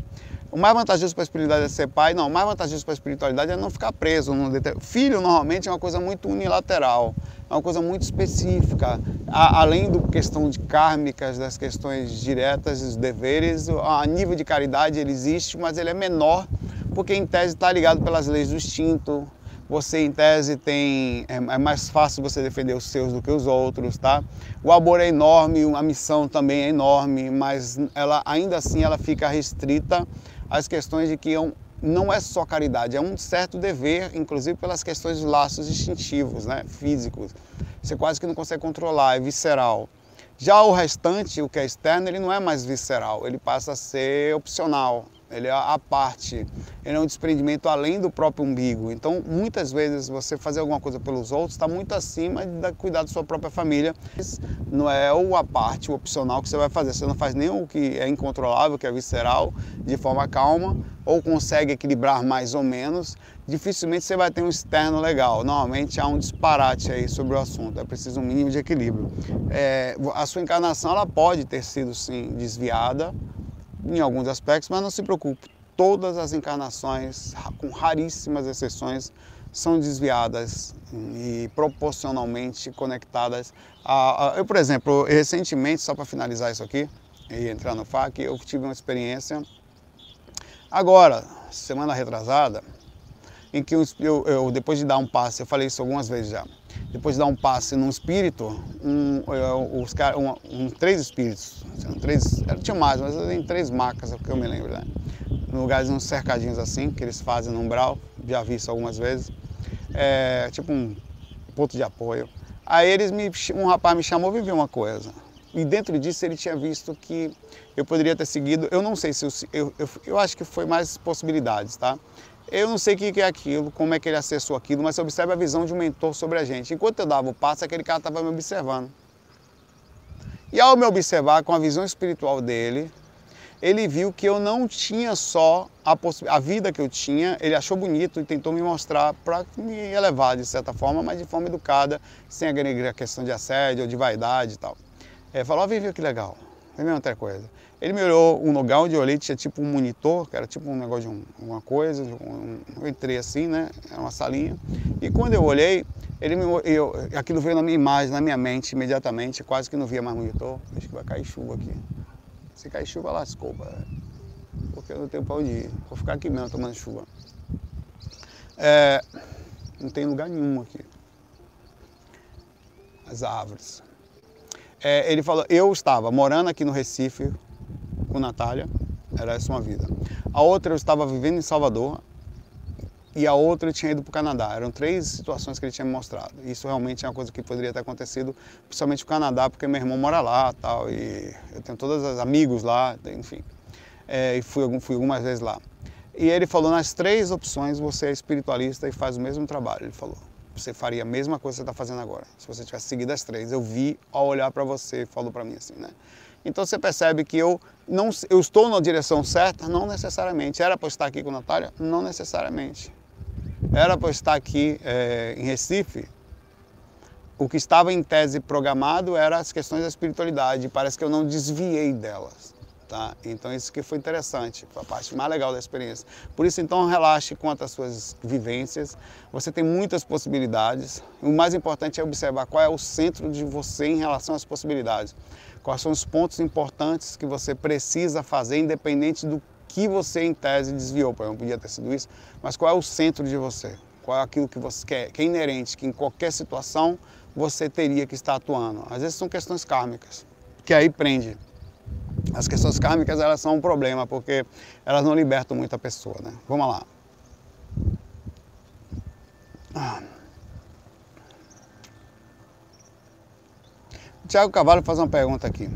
O mais vantajoso para a espiritualidade é ser pai? Não, o mais vantajoso para a espiritualidade é não ficar preso. Filho, normalmente, é uma coisa muito unilateral, é uma coisa muito específica. A, além da questão de kármicas, das questões diretas, dos deveres, a nível de caridade ele existe, mas ele é menor, porque em tese está ligado pelas leis do instinto, você em tese tem é, é, mais fácil você defender os seus do que os outros, tá? O amor é enorme, a missão também é enorme, mas ela ainda assim ela fica restrita às questões de que é não é só caridade, é um certo dever, inclusive pelas questões dos laços instintivos, né, físicos. Você quase que não consegue controlar, é visceral. Já o restante, o que é externo, ele não é mais visceral, ele passa a ser opcional, ele é a parte, ele é um desprendimento além do próprio umbigo. Então, muitas vezes, você fazer alguma coisa pelos outros está muito acima de cuidar da sua própria família. Não é o a parte, o opcional que você vai fazer. Você não faz nem o que é incontrolável, que é visceral, de forma calma, ou consegue equilibrar mais ou menos. Dificilmente você vai ter um externo legal. Normalmente há um disparate aí sobre o assunto. É preciso um mínimo de equilíbrio. É, a sua encarnação ela pode ter sido, sim, desviada, em alguns aspectos, mas não se preocupe, todas as encarnações, com raríssimas exceções, são desviadas e proporcionalmente conectadas a, a eu, por exemplo, recentemente, só para finalizar isso aqui e entrar no FAQ, eu tive uma experiência agora, semana retrasada, em que eu, eu, depois de dar um passe, eu falei isso algumas vezes já, depois de dar um passe num espírito, um, os um, um, três espíritos, assim, três, tinha mais, mas tem três macas, é que eu me lembro, né? Lugares uns cercadinhos assim, que eles fazem no umbral, já vi isso algumas vezes, é, tipo um ponto de apoio. Aí eles me, um rapaz me chamou e viu uma coisa. E dentro disso ele tinha visto que eu poderia ter seguido, eu não sei se eu, eu, eu acho que foi mais possibilidades, tá? Eu não sei o que é aquilo, como é que ele acessou aquilo, mas observa a visão de um mentor sobre a gente. Enquanto eu dava o passo, aquele cara estava me observando. E ao me observar com a visão espiritual dele, ele viu que eu não tinha só a, a vida que eu tinha, ele achou bonito e tentou me mostrar para me elevar de certa forma, mas de forma educada, sem agregar a questão de assédio ou de vaidade e tal. Ele falou, ó, viu que legal, vem outra coisa. Ele me olhou um lugar onde eu olhei, tinha tipo um monitor, que era tipo um negócio de um, uma coisa, um, eu entrei assim, né, era uma salinha, e quando eu olhei, ele me, eu, aquilo veio na minha imagem, na minha mente, imediatamente, quase que não via mais monitor, acho que vai cair chuva aqui. Se cair chuva, lascou, porque eu não tenho para onde ir, vou ficar aqui mesmo tomando chuva. É, não tem lugar nenhum aqui. As árvores. É, ele falou, eu estava morando aqui no Recife, com Natália, era essa uma vida. A outra eu estava vivendo em Salvador e a outra eu tinha ido para o Canadá. Eram três situações que ele tinha me mostrado. Isso realmente é uma coisa que poderia ter acontecido, principalmente no Canadá, porque meu irmão mora lá tal, e eu tenho todos os amigos lá, enfim. É, e fui, fui algumas vezes lá. E ele falou, nas três opções você é espiritualista e faz o mesmo trabalho, ele falou. Você faria a mesma coisa que você está fazendo agora, se você tivesse seguido as três. Eu vi ao olhar para você, falou para mim assim, né? Então você percebe que eu, não, eu estou na direção certa? Não necessariamente. Era para estar aqui com Natália? Não necessariamente. Era para estar aqui é, em Recife? O que estava em tese programado era as questões da espiritualidade. Parece que eu não desviei delas. Tá? Então isso que foi interessante, foi a parte mais legal da experiência. Por isso então relaxe quanto às suas vivências, você tem muitas possibilidades. O mais importante é observar qual é o centro de você em relação às possibilidades. Quais são os pontos importantes que você precisa fazer, independente do que você em tese desviou. Por exemplo, podia ter sido isso, mas qual é o centro de você? Qual é aquilo que você quer, que é inerente, que em qualquer situação você teria que estar atuando. Às vezes são questões kármicas, que aí prende. As questões kármicas elas são um problema porque elas não libertam muita pessoa, né? Vamos lá. Tiago Cavalho faz uma pergunta aqui.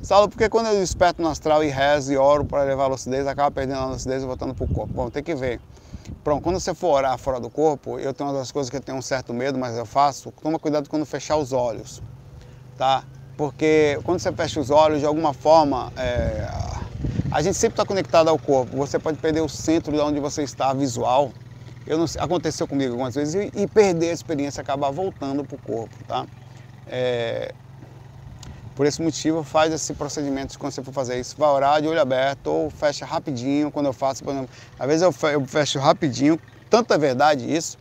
Saulo, porque quando eu desperto no astral e rezo e oro para levar a lucidez, acaba perdendo a lucidez e voltando para o corpo? Bom, tem que ver. Pronto, quando você for orar fora do corpo, eu tenho uma das coisas que eu tenho um certo medo, mas eu faço. Toma cuidado quando fechar os olhos, tá? Porque quando você fecha os olhos, de alguma forma, é... a gente sempre está conectado ao corpo. Você pode perder o centro de onde você está, visual. Eu não... Aconteceu comigo algumas vezes e, e perder a experiência, acabar voltando para o corpo, tá? É... Por esse motivo, faz esse procedimento quando você for fazer isso. Vai orar de olho aberto ou fecha rapidinho. Quando eu faço, por exemplo, às vezes eu fecho rapidinho, tanta verdade isso,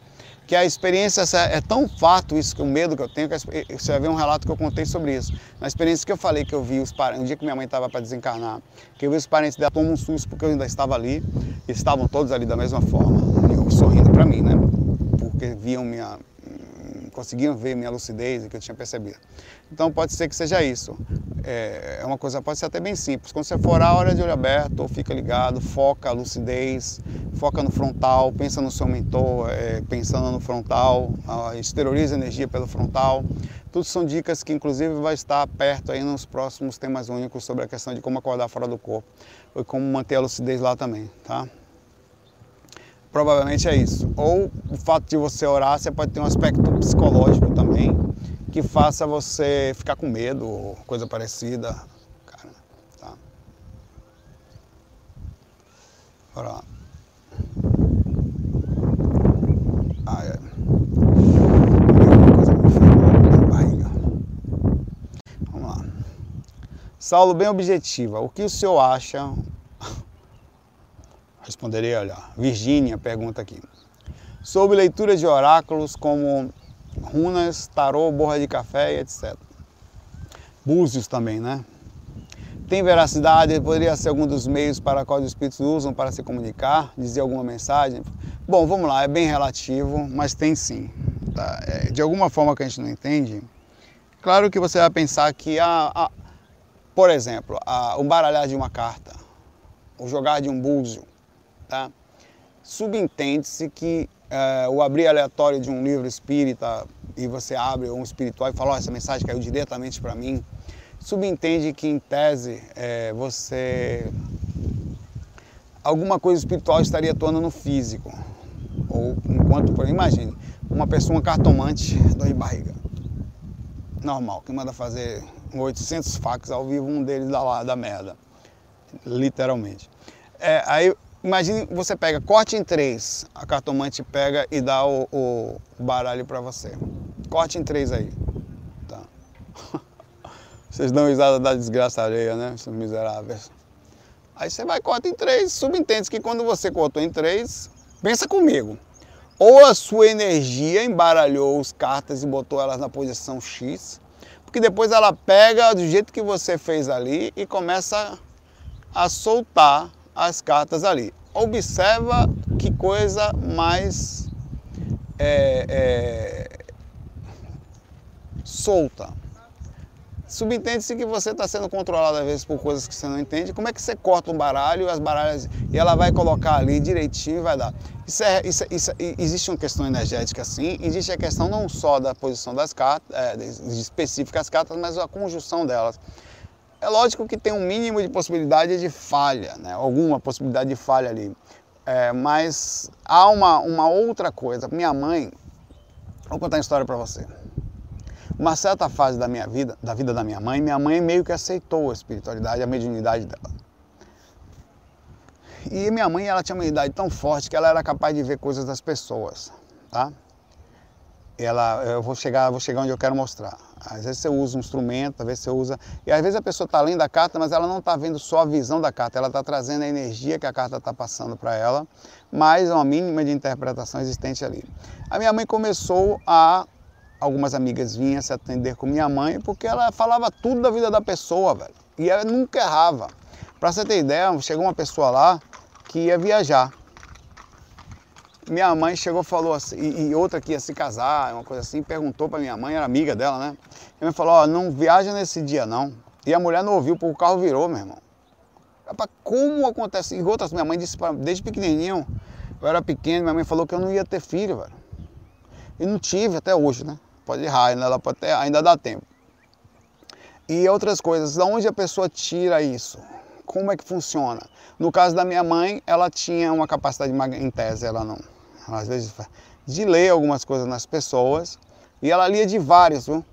que a experiência é tão fato isso, que o medo que eu tenho, que você vai ver um relato que eu contei sobre isso. Na experiência que eu falei que eu vi os parentes, um dia que minha mãe estava para desencarnar, que eu vi os parentes dela tomam um susto porque eu ainda estava ali, e estavam todos ali da mesma forma, sorrindo para mim, né? Porque viam minha, conseguiam ver minha lucidez e que eu tinha percebido. Então pode ser que seja isso. É, é uma coisa, pode ser até bem simples. Quando você for a hora de olho aberto, fica ligado, foca a lucidez, foca no frontal, pensa no seu mentor, é, pensando no frontal, exterioriza energia pelo frontal. Tudo são dicas que inclusive vai estar perto aí nos próximos temas únicos sobre a questão de como acordar fora do corpo e como manter a lucidez lá também, tá? Provavelmente é isso. Ou o fato de você orar, você pode ter um aspecto psicológico também, que faça você ficar com medo ou coisa parecida. Cara, tá? Bora lá. Vamos lá. Saulo, bem objetiva. O que o senhor acha Responderei, olha, Virgínia pergunta aqui. Sobre leitura de oráculos como runas, tarô, borra de café etc. Búzios também, né? Tem veracidade? Poderia ser algum dos meios para quais os espíritos usam para se comunicar, dizer alguma mensagem? Bom, vamos lá, é bem relativo, mas tem sim. Tá? É, de alguma forma que a gente não entende, claro que você vai pensar que, a, a por exemplo, a, o baralhar de uma carta, o jogar de um búzio, Tá? Subentende-se que é, o abrir aleatório de um livro espírita e você abre um espiritual e fala, oh, essa mensagem caiu diretamente para mim, subentende que em tese é, você alguma coisa espiritual estaria atuando no físico. Ou enquanto, imagine, uma pessoa cartomante dor de barriga. Normal, que manda fazer 800 fax ao vivo, um deles dá lá da merda. Literalmente. É, aí Imagine você pega, corte em três, a cartomante pega e dá o, o baralho para você. Corte em três aí. Tá. Vocês dão risada da desgraça alheia, né? Esses miseráveis. Aí você vai, corta em três, subentende que quando você cortou em três, pensa comigo. Ou a sua energia embaralhou as cartas e botou elas na posição X, porque depois ela pega do jeito que você fez ali e começa a soltar as cartas ali. Observa que coisa mais é, é, solta. Subentende-se que você está sendo controlado às vezes por coisas que você não entende. Como é que você corta um baralho, as baralhas e ela vai colocar ali direitinho e vai dar. Isso é, isso, é, isso, é, existe uma questão energética sim, existe a questão não só da posição das cartas, é, de específicas cartas, mas a conjunção delas. É lógico que tem um mínimo de possibilidade de falha, né? alguma possibilidade de falha ali. É, mas há uma, uma outra coisa. Minha mãe, vou contar uma história para você. Uma certa fase da minha vida, da vida da minha mãe, minha mãe meio que aceitou a espiritualidade, a mediunidade dela. E minha mãe, ela tinha uma idade tão forte que ela era capaz de ver coisas das pessoas, tá? Ela, eu vou chegar, vou chegar onde eu quero mostrar. Às vezes você usa um instrumento, às vezes você usa. E às vezes a pessoa está lendo a carta, mas ela não está vendo só a visão da carta, ela está trazendo a energia que a carta está passando para ela, mais uma mínima de interpretação existente ali. A minha mãe começou a. Algumas amigas vinham se atender com minha mãe, porque ela falava tudo da vida da pessoa, velho. E ela nunca errava. Para você ter ideia, chegou uma pessoa lá que ia viajar minha mãe chegou falou assim, e, e, outra que ia se casar, uma coisa assim, perguntou para minha mãe, era amiga dela, né? Mãe falou, ó, não viaja nesse dia não. E a mulher não ouviu, porque o carro virou, meu irmão. Rapaz, como acontece? E outras, minha mãe disse, pra, desde pequenininho, eu era pequeno, minha mãe falou que eu não ia ter filho, velho. E não tive até hoje, né? Pode errar, ela pode ter, ainda dá tempo. E outras coisas, de onde a pessoa tira isso? Como é que funciona? No caso da minha mãe, ela tinha uma capacidade em tese, ela não. Às vezes, de ler algumas coisas nas pessoas, e ela lia de vários, viu?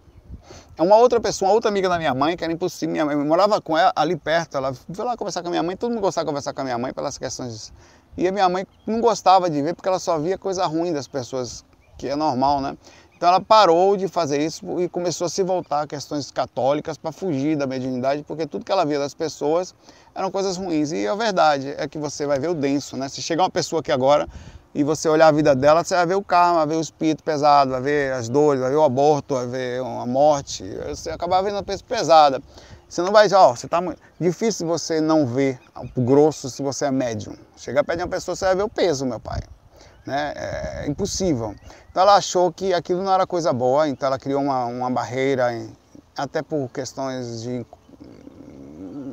É uma outra pessoa, uma outra amiga da minha mãe, que era impossível, minha mãe morava com ela ali perto, ela foi lá conversar com a minha mãe, todo mundo gostava de conversar com a minha mãe pelas questões. E a minha mãe não gostava de ver porque ela só via coisa ruim das pessoas, que é normal, né? Então ela parou de fazer isso e começou a se voltar a questões católicas para fugir da mediunidade, porque tudo que ela via das pessoas eram coisas ruins. E a verdade é que você vai ver o denso, né? Se chegar uma pessoa aqui agora e você olhar a vida dela, você vai ver o karma, vai ver o espírito pesado, vai ver as dores, vai ver o aborto, vai ver a morte. Você acaba vendo a pessoa pesada. Você não vai ó, você tá muito... difícil você não ver o grosso se você é médium. Chegar perto de uma pessoa, você vai ver o peso, meu pai né? É impossível. Então ela achou que aquilo não era coisa boa, então ela criou uma, uma barreira, até por questões de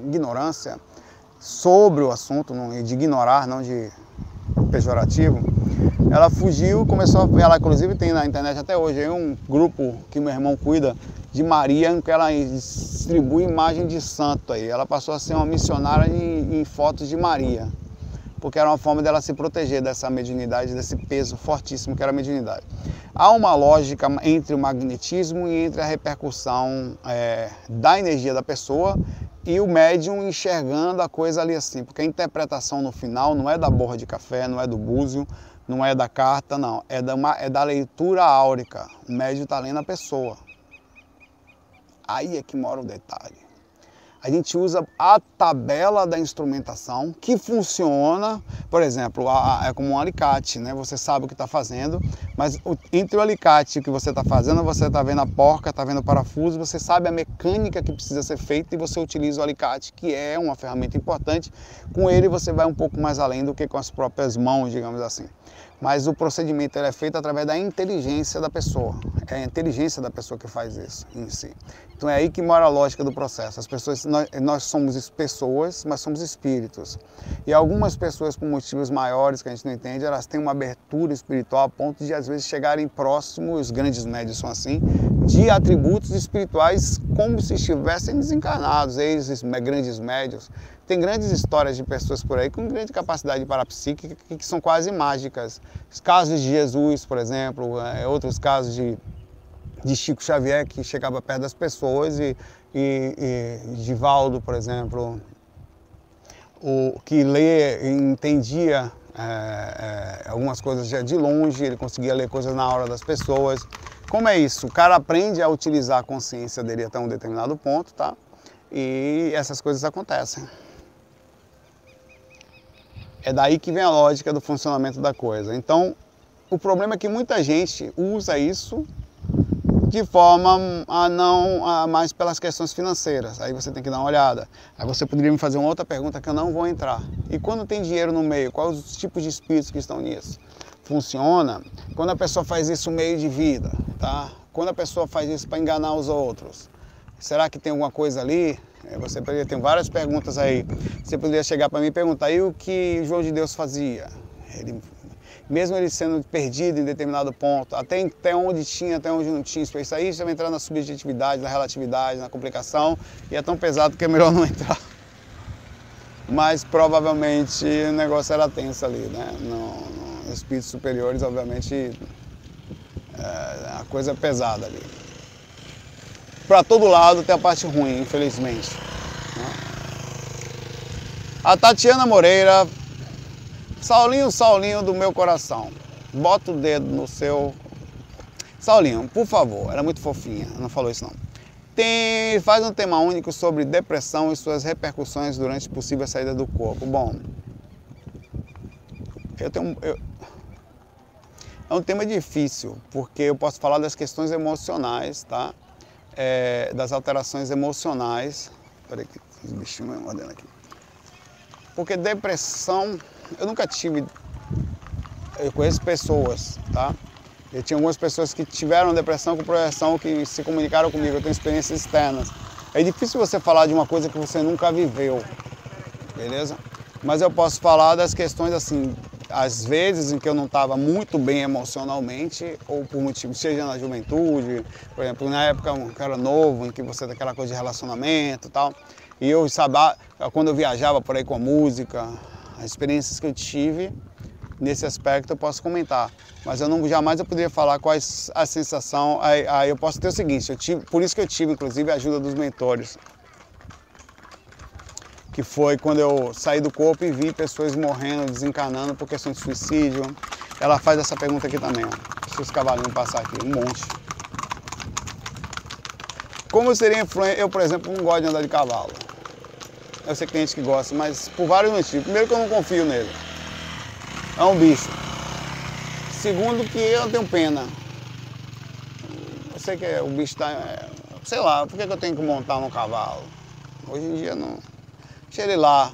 ignorância sobre o assunto, de ignorar, não de pejorativo. Ela fugiu, começou, ela inclusive tem na internet até hoje um grupo que meu irmão cuida de Maria, em que ela distribui imagem de santo aí. Ela passou a ser uma missionária em, em fotos de Maria porque era uma forma dela se proteger dessa mediunidade, desse peso fortíssimo que era a mediunidade. Há uma lógica entre o magnetismo e entre a repercussão é, da energia da pessoa e o médium enxergando a coisa ali assim, porque a interpretação no final não é da borra de café, não é do búzio, não é da carta, não, é da, uma, é da leitura áurica. O médium está lendo a pessoa. Aí é que mora o detalhe a gente usa a tabela da instrumentação que funciona, por exemplo, a, a, é como um alicate, né? Você sabe o que está fazendo, mas o, entre o alicate e o que você está fazendo, você está vendo a porca, está vendo o parafuso, você sabe a mecânica que precisa ser feita e você utiliza o alicate, que é uma ferramenta importante. Com ele você vai um pouco mais além do que com as próprias mãos, digamos assim mas o procedimento é feito através da inteligência da pessoa. É a inteligência da pessoa que faz isso em si. Então é aí que mora a lógica do processo. As pessoas, nós, nós somos pessoas, mas somos espíritos. E algumas pessoas, por motivos maiores que a gente não entende, elas têm uma abertura espiritual a ponto de às vezes chegarem próximos, os grandes médios são assim, de atributos espirituais como se estivessem desencarnados, eles, grandes médios. Tem grandes histórias de pessoas por aí com grande capacidade parapsíquica que são quase mágicas. Os casos de Jesus, por exemplo, é, outros casos de, de Chico Xavier que chegava perto das pessoas e, e, e Givaldo, por exemplo, o que lê e entendia é, é, algumas coisas já de longe, ele conseguia ler coisas na hora das pessoas. Como é isso? O cara aprende a utilizar a consciência dele até um determinado ponto, tá? E essas coisas acontecem. É daí que vem a lógica do funcionamento da coisa. Então, o problema é que muita gente usa isso de forma a não a mais pelas questões financeiras. Aí você tem que dar uma olhada. Aí você poderia me fazer uma outra pergunta que eu não vou entrar. E quando tem dinheiro no meio, quais os tipos de espíritos que estão nisso? Funciona quando a pessoa faz isso meio de vida, tá? Quando a pessoa faz isso para enganar os outros. Será que tem alguma coisa ali? É, você poderia ter várias perguntas aí. Você poderia chegar para mim e perguntar aí o que João de Deus fazia. Ele, mesmo ele sendo perdido em determinado ponto, até, até onde tinha, até onde não tinha. Isso aí já vai entrar na subjetividade, na relatividade, na complicação. E é tão pesado que é melhor não entrar. Mas provavelmente o negócio era tenso ali, né? No, no espíritos superiores, obviamente, é, a coisa é pesada ali para todo lado tem a parte ruim, infelizmente. A Tatiana Moreira, Saulinho, Saulinho do meu coração, bota o dedo no seu. Saulinho, por favor, era muito fofinha, não falou isso não. Tem, faz um tema único sobre depressão e suas repercussões durante possível saída do corpo. Bom, eu tenho. Eu, é um tema difícil, porque eu posso falar das questões emocionais, tá? é, das alterações emocionais. Peraí que os bichinhos me aqui. Porque depressão, eu nunca tive. Eu conheço pessoas, tá? Eu tinha algumas pessoas que tiveram depressão com projeção que se comunicaram comigo, eu tenho experiências externas. É difícil você falar de uma coisa que você nunca viveu, beleza? Mas eu posso falar das questões assim, às vezes em que eu não estava muito bem emocionalmente, ou por motivo, seja na juventude, por exemplo, na época que eu era novo, em que você tem aquela coisa de relacionamento e tal, e eu sabia, quando eu viajava por aí com a música, as experiências que eu tive nesse aspecto eu posso comentar, mas eu não jamais eu poderia falar quais a sensação, aí, aí eu posso ter o seguinte, eu tive, por isso que eu tive inclusive a ajuda dos mentores, que foi quando eu saí do corpo e vi pessoas morrendo, desencarnando por questão de suicídio. Ela faz essa pergunta aqui também, ó. Os cavalinhos passar aqui, um monte. Como seria influente? Eu, por exemplo, não gosto de andar de cavalo. Eu sei que tem gente que gosta, mas por vários motivos. Primeiro que eu não confio nele. É um bicho. Segundo que eu tenho pena. Eu sei que o bicho está. Sei lá, por que eu tenho que montar no cavalo? Hoje em dia não. Deixa ele lá.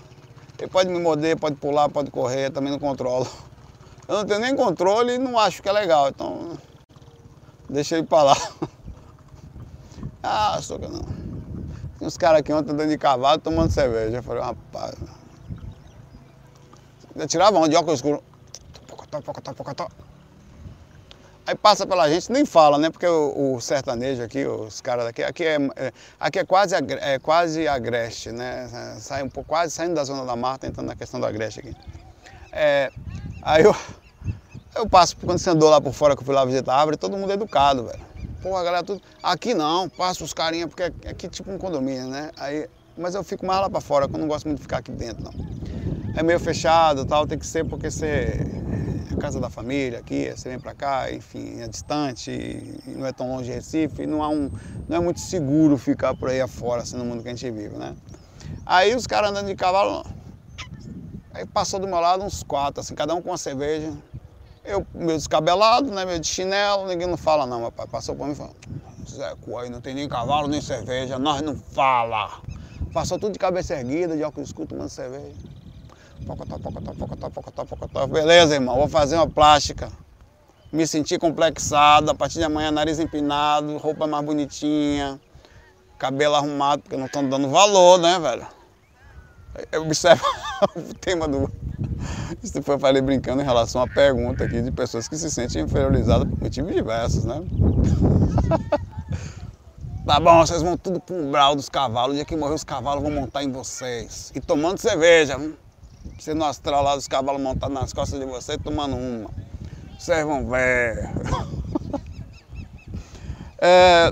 Ele pode me morder, pode pular, pode correr, também não controlo. Eu não tenho nem controle e não acho que é legal, então deixa ele pra lá. Ah, só que não. Tem uns caras aqui ontem andando de cavalo tomando cerveja. Eu falei, rapaz. Eu tirava onde de óculos escuro. Aí passa pela gente, nem fala, né? Porque o, o sertanejo aqui, os caras daqui, aqui é, é, aqui é quase, é quase agreste, né? Sai um pouco, quase saindo da zona da mata, entrando na questão do agreste aqui. É, aí eu, eu passo, quando você andou lá por fora que eu fui lá visitar a árvore, todo mundo é educado, velho. Pô, a galera tudo. Aqui não, passa os carinha, porque aqui é tipo um condomínio, né? Aí, mas eu fico mais lá para fora, que eu não gosto muito de ficar aqui dentro, não. É meio fechado tal, tem que ser porque você a casa da família aqui, você vem para cá, enfim, é distante, não é tão longe de Recife, não, há um, não é muito seguro ficar por aí afora, assim, no mundo que a gente vive, né? Aí os caras andando de cavalo, aí passou do meu lado uns quatro, assim, cada um com uma cerveja. Eu, meio descabelado, né, meio de chinelo, ninguém não fala não, rapaz. Passou por mim e falou, Zé Coelho, não tem nem cavalo, nem cerveja, nós não fala. Passou tudo de cabeça erguida, de óculos escuro, tomando cerveja. Pocotó, pocotó, pocotó, pocotó, pocotó. Beleza, irmão, vou fazer uma plástica. Me senti complexado, a partir de amanhã nariz empinado, roupa mais bonitinha, cabelo arrumado, porque não estão dando valor, né, velho? Observa o tema do. Isso foi eu falei brincando em relação à pergunta aqui de pessoas que se sentem inferiorizadas por motivos diversos, né? Tá bom, vocês vão tudo pro umbral dos cavalos. O dia que morrer os cavalos vão montar em vocês. E tomando cerveja. Hum? Você no astral lá dos cavalos montados nas costas de você tomando uma. Vocês vão ver. é,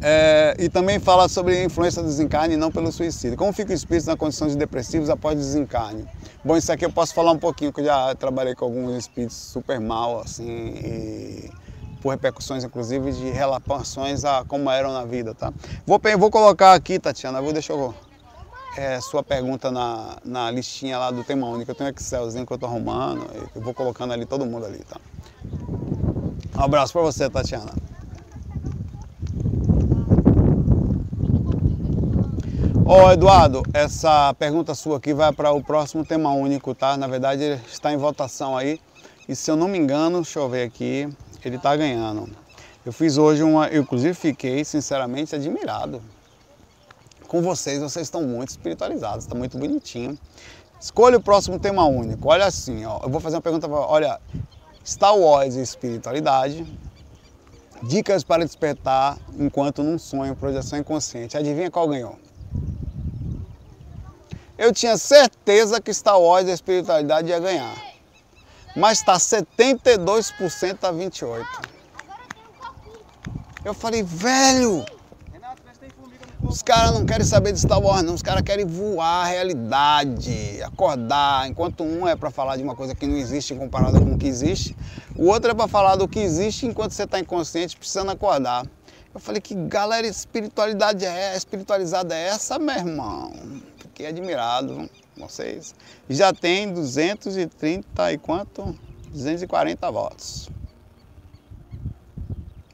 é, e também fala sobre a influência do desencarne e não pelo suicídio. Como fica o espírito na condição de depressivos após desencarne? Bom, isso aqui eu posso falar um pouquinho, que eu já trabalhei com alguns espíritos super mal, assim, e por repercussões, inclusive, de relações a como eram na vida, tá? Vou, vou colocar aqui, Tatiana, vou deixar eu é, sua pergunta na, na listinha lá do tema único. Eu tenho um Excelzinho que eu tô arrumando, eu vou colocando ali todo mundo ali, tá? Um abraço para você, Tatiana. Ô oh, Eduardo, essa pergunta sua aqui vai para o próximo tema único, tá? Na verdade, ele está em votação aí. E se eu não me engano, deixa eu ver aqui, ele está ganhando. Eu fiz hoje uma, eu inclusive fiquei sinceramente admirado com vocês, vocês estão muito espiritualizados, está muito bonitinho. Escolha o próximo tema único. Olha assim, ó, eu vou fazer uma pergunta, olha, Star Wars e espiritualidade, dicas para despertar enquanto num sonho, projeção inconsciente. Adivinha qual ganhou? Eu tinha certeza que Star Wars e a espiritualidade ia ganhar. Mas está 72% a 28%. Eu falei, velho, os caras não querem saber de Star Wars, não. Os caras querem voar a realidade, acordar. Enquanto um é para falar de uma coisa que não existe comparada com o que existe, o outro é para falar do que existe enquanto você está inconsciente, precisando acordar. Eu falei, que galera espiritualidade é, espiritualizada é essa, meu irmão? Admirado, vocês. Já tem 230 e quanto? 240 votos.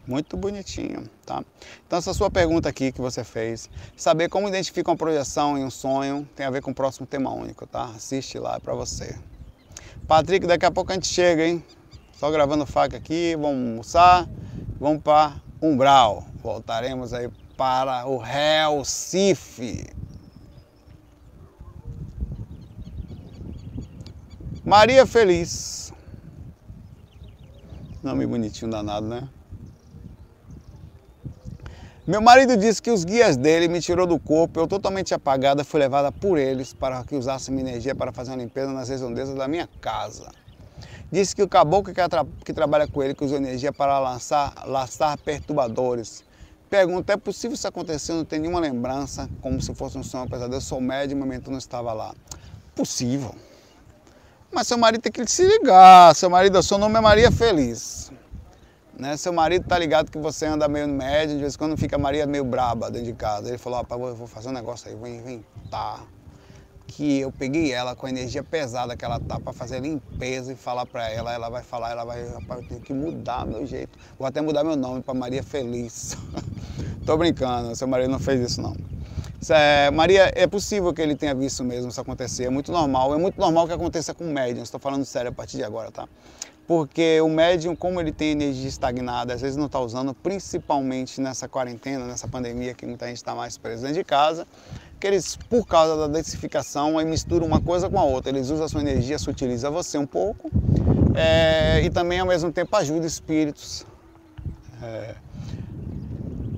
Muito bonitinho, tá? Então essa sua pergunta aqui que você fez, saber como identifica uma projeção em um sonho, tem a ver com o próximo tema único, tá? Assiste lá, é pra você. Patrick, daqui a pouco a gente chega, hein? Só gravando faca aqui, vamos almoçar, vamos para Umbral. Voltaremos aí para o Recife. Maria Feliz. Nome bonitinho danado, né? Meu marido disse que os guias dele me tirou do corpo, eu totalmente apagada fui levada por eles para que usasse minha energia para fazer uma limpeza nas redondezas da minha casa. Disse que o caboclo que, que trabalha com ele que usou energia para lançar, laçar perturbadores. Pergunta, é possível isso acontecer? Eu não tenho nenhuma lembrança, como se fosse um sonho, apesar de eu sou médium, meu mentor não estava lá. Possível. Mas seu marido tem que se ligar, seu marido, seu nome é Maria Feliz. Né? Seu marido tá ligado que você anda meio médio, de vez em quando fica Maria meio braba dentro de casa. Ele falou, rapaz, eu vou fazer um negócio aí, vou inventar. Que eu peguei ela com a energia pesada que ela tá para fazer limpeza e falar para ela, ela vai falar, ela vai, rapaz, eu tenho que mudar meu jeito. Vou até mudar meu nome para Maria Feliz. Tô brincando, seu marido não fez isso não. É, Maria, é possível que ele tenha visto mesmo isso acontecer, é muito normal, é muito normal que aconteça com médiums, estou falando sério a partir de agora, tá? porque o médium, como ele tem energia estagnada, às vezes não está usando, principalmente nessa quarentena, nessa pandemia que muita gente está mais presa dentro de casa, que eles, por causa da densificação, aí misturam uma coisa com a outra. Eles usam a sua energia, utiliza você um pouco é, e também ao mesmo tempo ajuda espíritos é,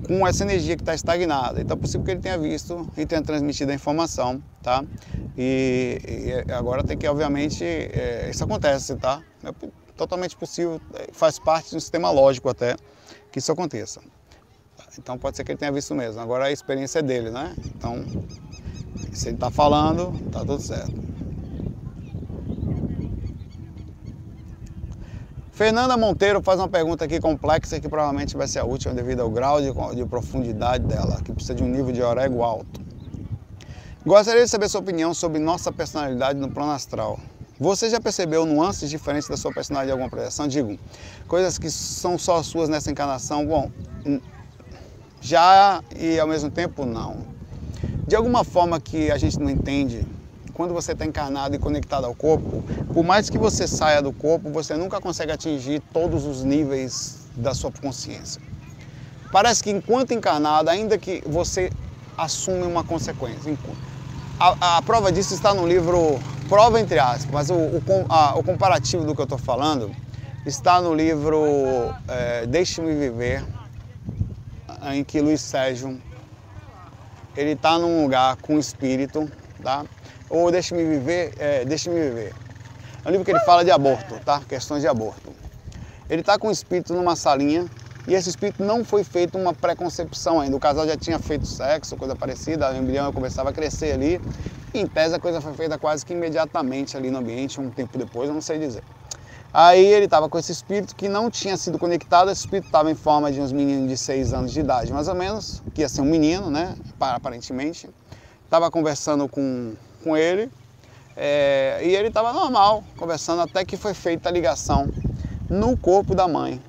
com essa energia que está estagnada. Então é possível que ele tenha visto e tenha transmitido a informação, tá? E, e agora tem que, obviamente, é, isso acontece, tá? totalmente possível, é, faz parte do sistema lógico até que isso aconteça. Então pode ser que ele tenha visto mesmo. Agora a experiência é dele, né? Então, se ele está falando, tá tudo certo. Fernanda Monteiro faz uma pergunta aqui complexa que provavelmente vai ser a última devido ao grau de, de profundidade dela, que precisa de um nível de orego alto. Gostaria de saber sua opinião sobre nossa personalidade no plano astral. Você já percebeu nuances diferentes da sua personalidade de alguma projeção? Digo, coisas que são só suas nessa encarnação? Bom, já e ao mesmo tempo não. De alguma forma que a gente não entende, quando você está encarnado e conectado ao corpo, por mais que você saia do corpo, você nunca consegue atingir todos os níveis da sua consciência. Parece que enquanto encarnado, ainda que você assume uma consequência. A, a prova disso está no livro prova entre aspas, mas o, o, a, o comparativo do que eu estou falando está no livro é, Deixe-me Viver, em que Luiz Sérgio ele está num lugar com espírito, tá? Ou Deixe-me Viver, é, Deixe-me Viver. É um livro que ele fala de aborto, tá? Questões de aborto. Ele está com o espírito numa salinha e esse espírito não foi feito uma preconcepção ainda. O casal já tinha feito sexo, coisa parecida, o embrião começava a crescer ali em tese a coisa foi feita quase que imediatamente ali no ambiente, um tempo depois, eu não sei dizer. Aí ele estava com esse espírito que não tinha sido conectado, esse espírito estava em forma de uns meninos de 6 anos de idade, mais ou menos, que ia ser um menino, né, aparentemente. Estava conversando com, com ele é, e ele estava normal, conversando até que foi feita a ligação no corpo da mãe.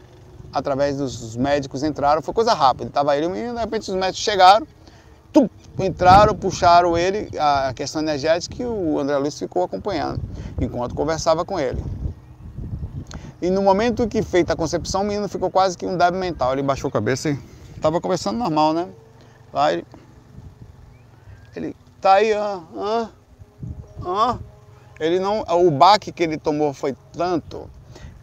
Através dos médicos entraram, foi coisa rápida. Estava ele e o menino, de repente os médicos chegaram, tum, entraram, puxaram ele, a questão energética, e o André Luiz ficou acompanhando, enquanto conversava com ele. E no momento que feita a concepção, o menino ficou quase que um débil mental. Ele baixou a cabeça e estava conversando normal, né? Lá ele, ele tá aí, ah, ah, Ele não, o baque que ele tomou foi tanto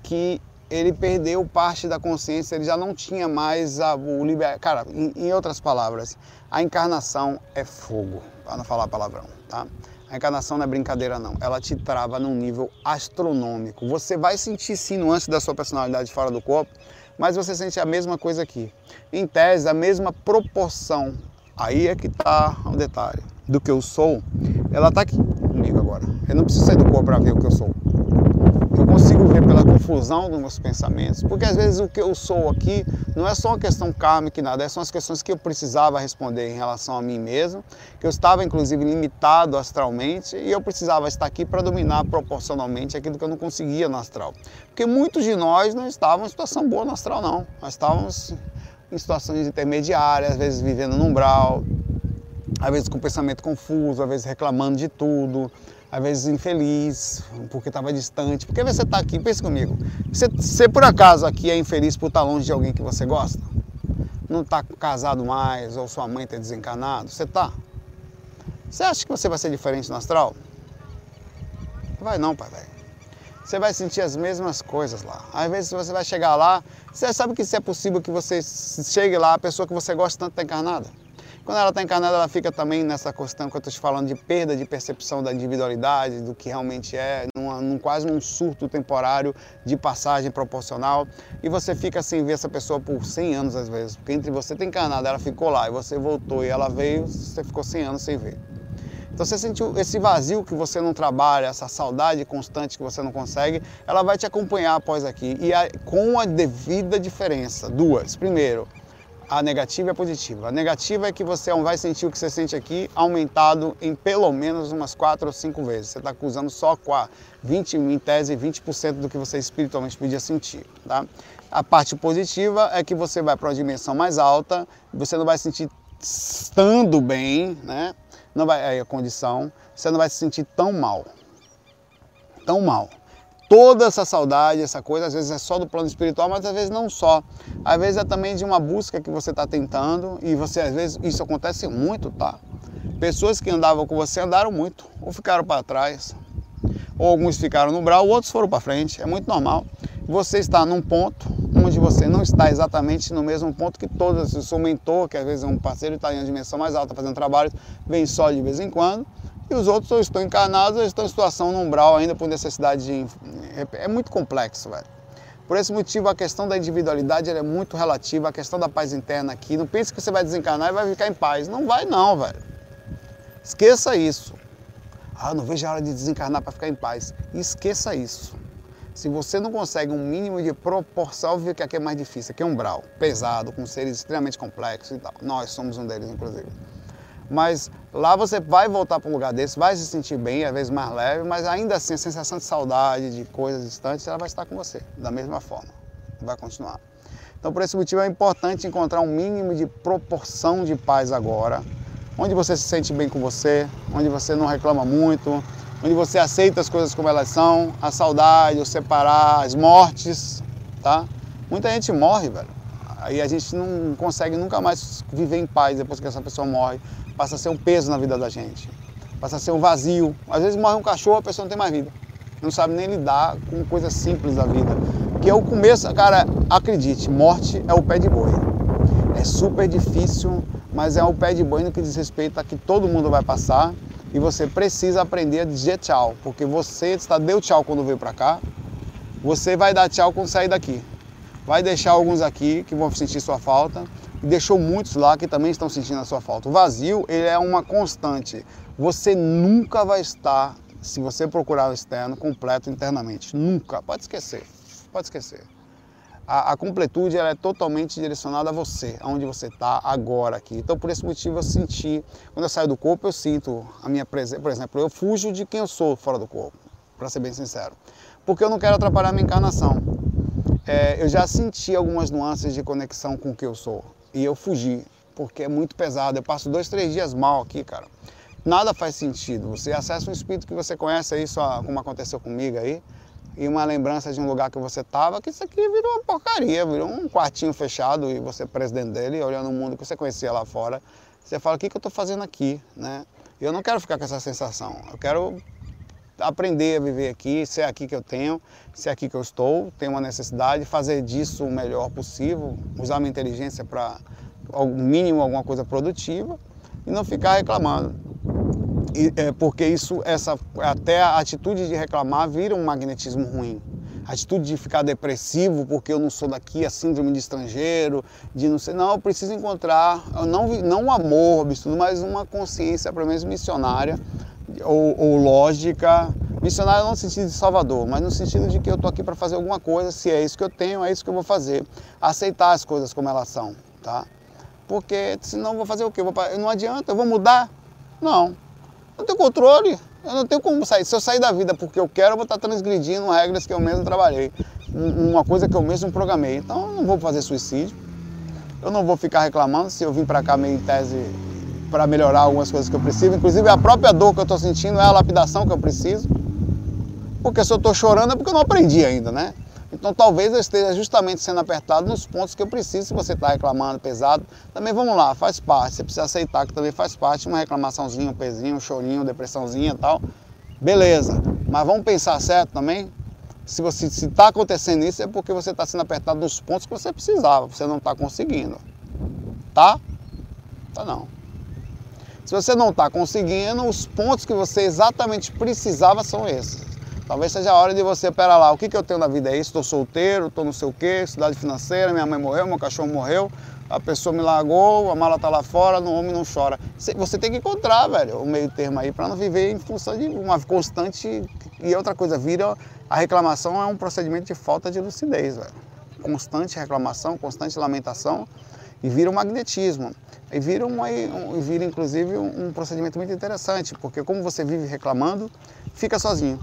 que ele perdeu parte da consciência, ele já não tinha mais a, o liber... Cara, em, em, outras palavras, a encarnação é fogo, para não falar palavrão, tá? A encarnação não é brincadeira não, ela te trava num nível astronômico. Você vai sentir sim nuances da sua personalidade fora do corpo, mas você sente a mesma coisa aqui. Em tese, a mesma proporção. Aí é que está o detalhe. Do que eu sou, ela está aqui comigo agora. Eu não preciso sair do corpo para ver o que eu sou eu consigo ver pela confusão dos meus pensamentos, porque às vezes o que eu sou aqui não é só uma questão kármica e nada, é são as questões que eu precisava responder em relação a mim mesmo, que eu estava inclusive limitado astralmente e eu precisava estar aqui para dominar proporcionalmente aquilo que eu não conseguia no astral. Porque muitos de nós não estavam em situação boa no astral não, nós estávamos em situações intermediárias, às vezes vivendo no umbral, às vezes com pensamento confuso, às vezes reclamando de tudo, às vezes infeliz, porque estava distante. Porque você está aqui, pense comigo. Você, você por acaso aqui é infeliz por estar longe de alguém que você gosta? Não está casado mais, ou sua mãe está desencanado? Você está? Você acha que você vai ser diferente no astral? Vai não, pai velho. você vai sentir as mesmas coisas lá. Às vezes você vai chegar lá, você sabe que se é possível que você chegue lá, a pessoa que você gosta tanto está encarnada. Quando ela está encarnada, ela fica também nessa questão que eu estou te falando de perda de percepção da individualidade, do que realmente é, num, quase num surto temporário de passagem proporcional. E você fica sem ver essa pessoa por 100 anos às vezes. Porque entre você ter encarnado, ela ficou lá, e você voltou e ela veio, você ficou 100 anos sem ver. Então você sentiu esse vazio que você não trabalha, essa saudade constante que você não consegue, ela vai te acompanhar após aqui. E com a devida diferença. Duas. Primeiro, a negativa e a positiva. A negativa é que você vai sentir o que você sente aqui aumentado em pelo menos umas 4 ou 5 vezes. Você está acusando só 20, em tese, 20% do que você espiritualmente podia sentir. Tá? A parte positiva é que você vai para uma dimensão mais alta, você não vai sentir estando bem, né? Não vai, aí a condição, você não vai se sentir tão mal. Tão mal toda essa saudade, essa coisa, às vezes é só do plano espiritual, mas às vezes não só. Às vezes é também de uma busca que você está tentando e você, às vezes, isso acontece muito, tá? Pessoas que andavam com você andaram muito, ou ficaram para trás, ou alguns ficaram no brau, outros foram para frente, é muito normal. Você está num ponto onde você não está exatamente no mesmo ponto que todos, o seu mentor, que às vezes é um parceiro, está em uma dimensão mais alta, fazendo trabalho, vem só de vez em quando, e os outros ou estão encarnados ou estão em situação no umbral ainda por necessidade de. É muito complexo, velho. Por esse motivo, a questão da individualidade é muito relativa, a questão da paz interna aqui. Não pense que você vai desencarnar e vai ficar em paz. Não vai, não, velho. Esqueça isso. Ah, não vejo a hora de desencarnar para ficar em paz. Esqueça isso. Se você não consegue um mínimo de proporção, óbvio que aqui é mais difícil. Aqui é um umbral, pesado, com seres extremamente complexos e tal. Nós somos um deles, inclusive. Mas lá você vai voltar para um lugar desse, vai se sentir bem, às vezes mais leve, mas ainda assim a sensação de saudade, de coisas distantes, ela vai estar com você, da mesma forma. Vai continuar. Então, por esse motivo, é importante encontrar um mínimo de proporção de paz agora, onde você se sente bem com você, onde você não reclama muito, onde você aceita as coisas como elas são, a saudade, o separar, as mortes, tá? Muita gente morre, velho. Aí a gente não consegue nunca mais viver em paz depois que essa pessoa morre passa a ser um peso na vida da gente, passa a ser um vazio. Às vezes morre um cachorro, a pessoa não tem mais vida, não sabe nem lidar com coisas simples da vida. Que é o começo, cara, acredite, morte é o pé de boi. É super difícil, mas é o pé de boi no que diz respeito a que todo mundo vai passar e você precisa aprender a dizer tchau, porque você está deu tchau quando veio para cá, você vai dar tchau quando sair daqui. Vai deixar alguns aqui que vão sentir sua falta e deixou muitos lá que também estão sentindo a sua falta. O vazio ele é uma constante. Você nunca vai estar, se você procurar o externo, completo internamente. Nunca. Pode esquecer. Pode esquecer. A, a completude ela é totalmente direcionada a você, aonde você está agora aqui. Então, por esse motivo, eu senti, quando eu saio do corpo, eu sinto a minha presença. Por exemplo, eu fujo de quem eu sou fora do corpo, para ser bem sincero. Porque eu não quero atrapalhar minha encarnação. É, eu já senti algumas nuances de conexão com o que eu sou e eu fugi, porque é muito pesado. Eu passo dois, três dias mal aqui, cara. Nada faz sentido. Você acessa um espírito que você conhece aí, só como aconteceu comigo aí, e uma lembrança de um lugar que você estava, que isso aqui virou uma porcaria, virou um quartinho fechado e você preso dentro dele, olhando o mundo que você conhecia lá fora. Você fala, o que, que eu estou fazendo aqui, né? Eu não quero ficar com essa sensação. Eu quero aprender a viver aqui, ser aqui que eu tenho, ser aqui que eu estou, tenho uma necessidade, fazer disso o melhor possível, usar minha inteligência para, ao mínimo, alguma coisa produtiva e não ficar reclamando. E, é, porque isso, essa, até a atitude de reclamar vira um magnetismo ruim. A atitude de ficar depressivo porque eu não sou daqui, a síndrome de estrangeiro, de não ser. Não, eu preciso encontrar, não, não um amor, mas uma consciência, pelo menos missionária, ou, ou lógica. Missionário não no sentido de salvador, mas no sentido de que eu estou aqui para fazer alguma coisa, se é isso que eu tenho, é isso que eu vou fazer. Aceitar as coisas como elas são, tá? Porque senão eu vou fazer o quê? Eu vou, não adianta, eu vou mudar? Não. Não tenho controle, eu não tenho como sair. Se eu sair da vida porque eu quero, eu vou estar transgredindo regras que eu mesmo trabalhei. Uma coisa que eu mesmo programei. Então eu não vou fazer suicídio. Eu não vou ficar reclamando se eu vim para cá meio em tese para melhorar algumas coisas que eu preciso. Inclusive a própria dor que eu estou sentindo é a lapidação que eu preciso. Porque se eu estou chorando é porque eu não aprendi ainda, né? Então talvez eu esteja justamente sendo apertado nos pontos que eu preciso. Se você está reclamando pesado, também vamos lá, faz parte. Você precisa aceitar que também faz parte uma reclamaçãozinha, um pezinho, um chorinho, depressãozinha e tal. Beleza. Mas vamos pensar certo também? Se você está acontecendo isso é porque você está sendo apertado nos pontos que você precisava, você não está conseguindo. Tá? Tá não. Se você não está conseguindo, os pontos que você exatamente precisava são esses. Talvez seja a hora de você, pera lá, o que, que eu tenho na vida é isso? Estou solteiro, estou não sei o quê, cidade financeira, minha mãe morreu, meu cachorro morreu, a pessoa me largou, a mala está lá fora, no homem não chora. Você tem que encontrar, velho, o meio termo aí para não viver em função de uma constante. E outra coisa, vira a reclamação é um procedimento de falta de lucidez, velho. Constante reclamação, constante lamentação e vira um magnetismo. E vira, um, um, vira inclusive um, procedimento muito interessante, porque como você vive reclamando, fica sozinho.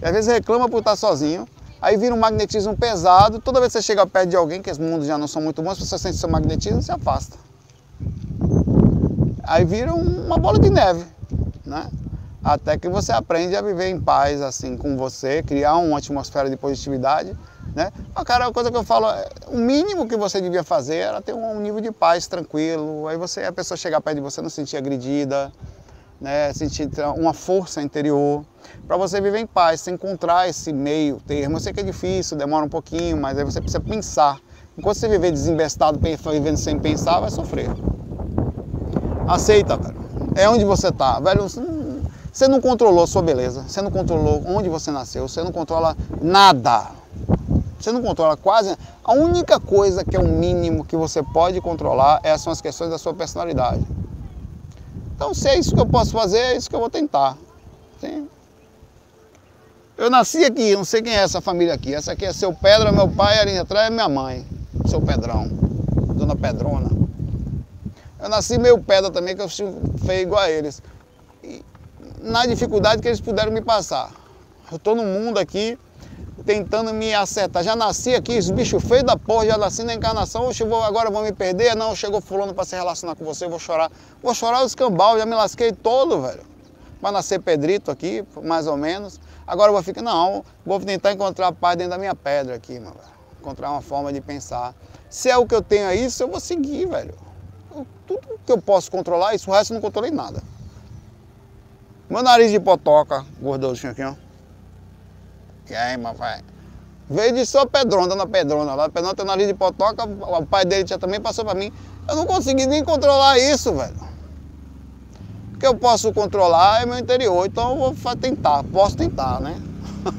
E às vezes reclama por estar sozinho, aí vira um magnetismo pesado, toda vez que você chega perto de alguém, que os mundos já não são muito bons, você sente seu magnetismo, se afasta. Aí vira uma bola de neve, né? Até que você aprende a viver em paz assim com você, criar uma atmosfera de positividade, né? Mas, cara, a coisa que eu falo, é, o mínimo que você devia fazer era ter um nível de paz tranquilo, aí você, a pessoa chegar perto de você não se sentir agredida, né, sentir uma força interior, para você viver em paz, você encontrar esse meio termo. Eu sei que é difícil, demora um pouquinho, mas aí você precisa pensar. Enquanto você viver desembestado, vivendo sem pensar, vai sofrer. Aceita, velho. É onde você está, velho. Você não controlou a sua beleza, você não controlou onde você nasceu, você não controla nada. Você não controla quase. A única coisa que é o mínimo que você pode controlar é, são as questões da sua personalidade. Então, se é isso que eu posso fazer, é isso que eu vou tentar. Sim. Eu nasci aqui, não sei quem é essa família aqui. Essa aqui é seu Pedra, meu pai, ali atrás é minha mãe, seu Pedrão, dona Pedrona. Eu nasci meio pedra também, que eu feio igual a eles. E na dificuldade que eles puderam me passar. Eu estou no mundo aqui, tentando me acertar. Já nasci aqui, os bichos feios da porra, já nasci na encarnação, Oxe, vou, agora vou me perder, não, chegou fulano para se relacionar com você, vou chorar. Vou chorar os cambal, já me lasquei todo, velho. Vai nascer Pedrito aqui, mais ou menos. Agora eu vou ficar, não, vou tentar encontrar a paz dentro da minha pedra aqui, mano. Encontrar uma forma de pensar. Se é o que eu tenho é isso, eu vou seguir, velho. tudo que eu posso controlar, isso o resto eu não controlei nada. Meu nariz de potoca, gordosinho aqui, ó. Queima, vai. Veio de só Pedrona, dona Pedrona. Lá Pedrona tem nariz de potoca, o pai dele já também passou para mim. Eu não consegui nem controlar isso, velho. O que eu posso controlar é meu interior, então eu vou tentar, posso tentar, né?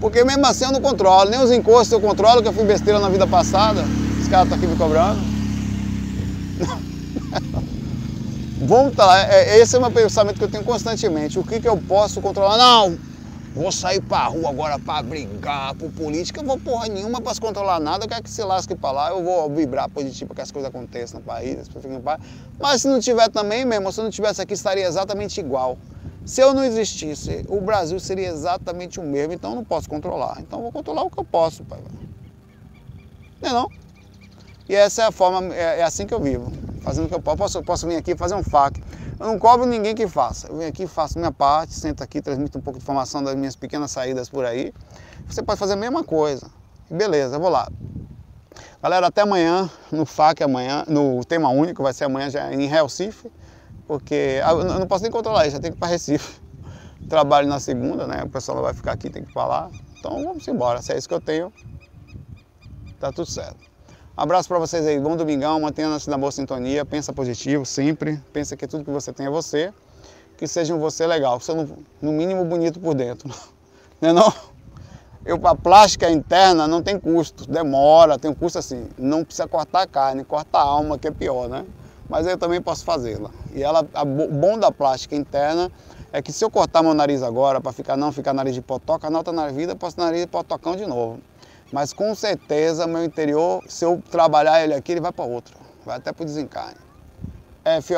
Porque mesmo assim eu não controlo, nem os encostos eu controlo, que eu fui besteira na vida passada. Os caras estão aqui me cobrando. Vamos tá, esse é o meu pensamento que eu tenho constantemente. O que, que eu posso controlar? Não, Vou sair pra rua agora pra brigar por política. Eu vou porra nenhuma pra se controlar nada. Eu quero que se lasque pra lá. Eu vou vibrar positivo para que as coisas aconteçam no país, as pessoas fiquem em paz. Mas se não tiver também, mesmo, se não tivesse aqui, estaria exatamente igual. Se eu não existisse, o Brasil seria exatamente o mesmo. Então eu não posso controlar. Então eu vou controlar o que eu posso, pai. Não é não? E essa é a forma, é, é assim que eu vivo. Fazendo o que eu posso. Posso, posso vir aqui fazer um FAQ eu não cobro ninguém que faça. Eu venho aqui, faço minha parte, sento aqui, transmito um pouco de informação das minhas pequenas saídas por aí. Você pode fazer a mesma coisa. Beleza, eu vou lá. Galera, até amanhã, no FAQ amanhã, no tema único, vai ser amanhã já em Recife, porque ah, eu não posso nem controlar isso, já tenho que ir para Recife. Trabalho na segunda, né? O pessoal não vai ficar aqui, tem que falar. Então vamos embora, se é isso que eu tenho, tá tudo certo. Abraço para vocês aí, bom domingão, mantenha-se na boa sintonia, pensa positivo sempre, pensa que tudo que você tem é você, que seja um você legal, você no, mínimo bonito por dentro, não é não? Eu, a plástica interna não tem custo, demora, tem um custo assim, não precisa cortar a carne, corta a alma que é pior, né? Mas eu também posso fazê-la. E ela, a, o bom da plástica interna é que se eu cortar meu nariz agora, para ficar não ficar nariz de potoca, na outra na vida eu posso nariz de potocão de novo. Mas com certeza meu interior, se eu trabalhar ele aqui, ele vai para outro. Vai até para o desencarne. É, fio.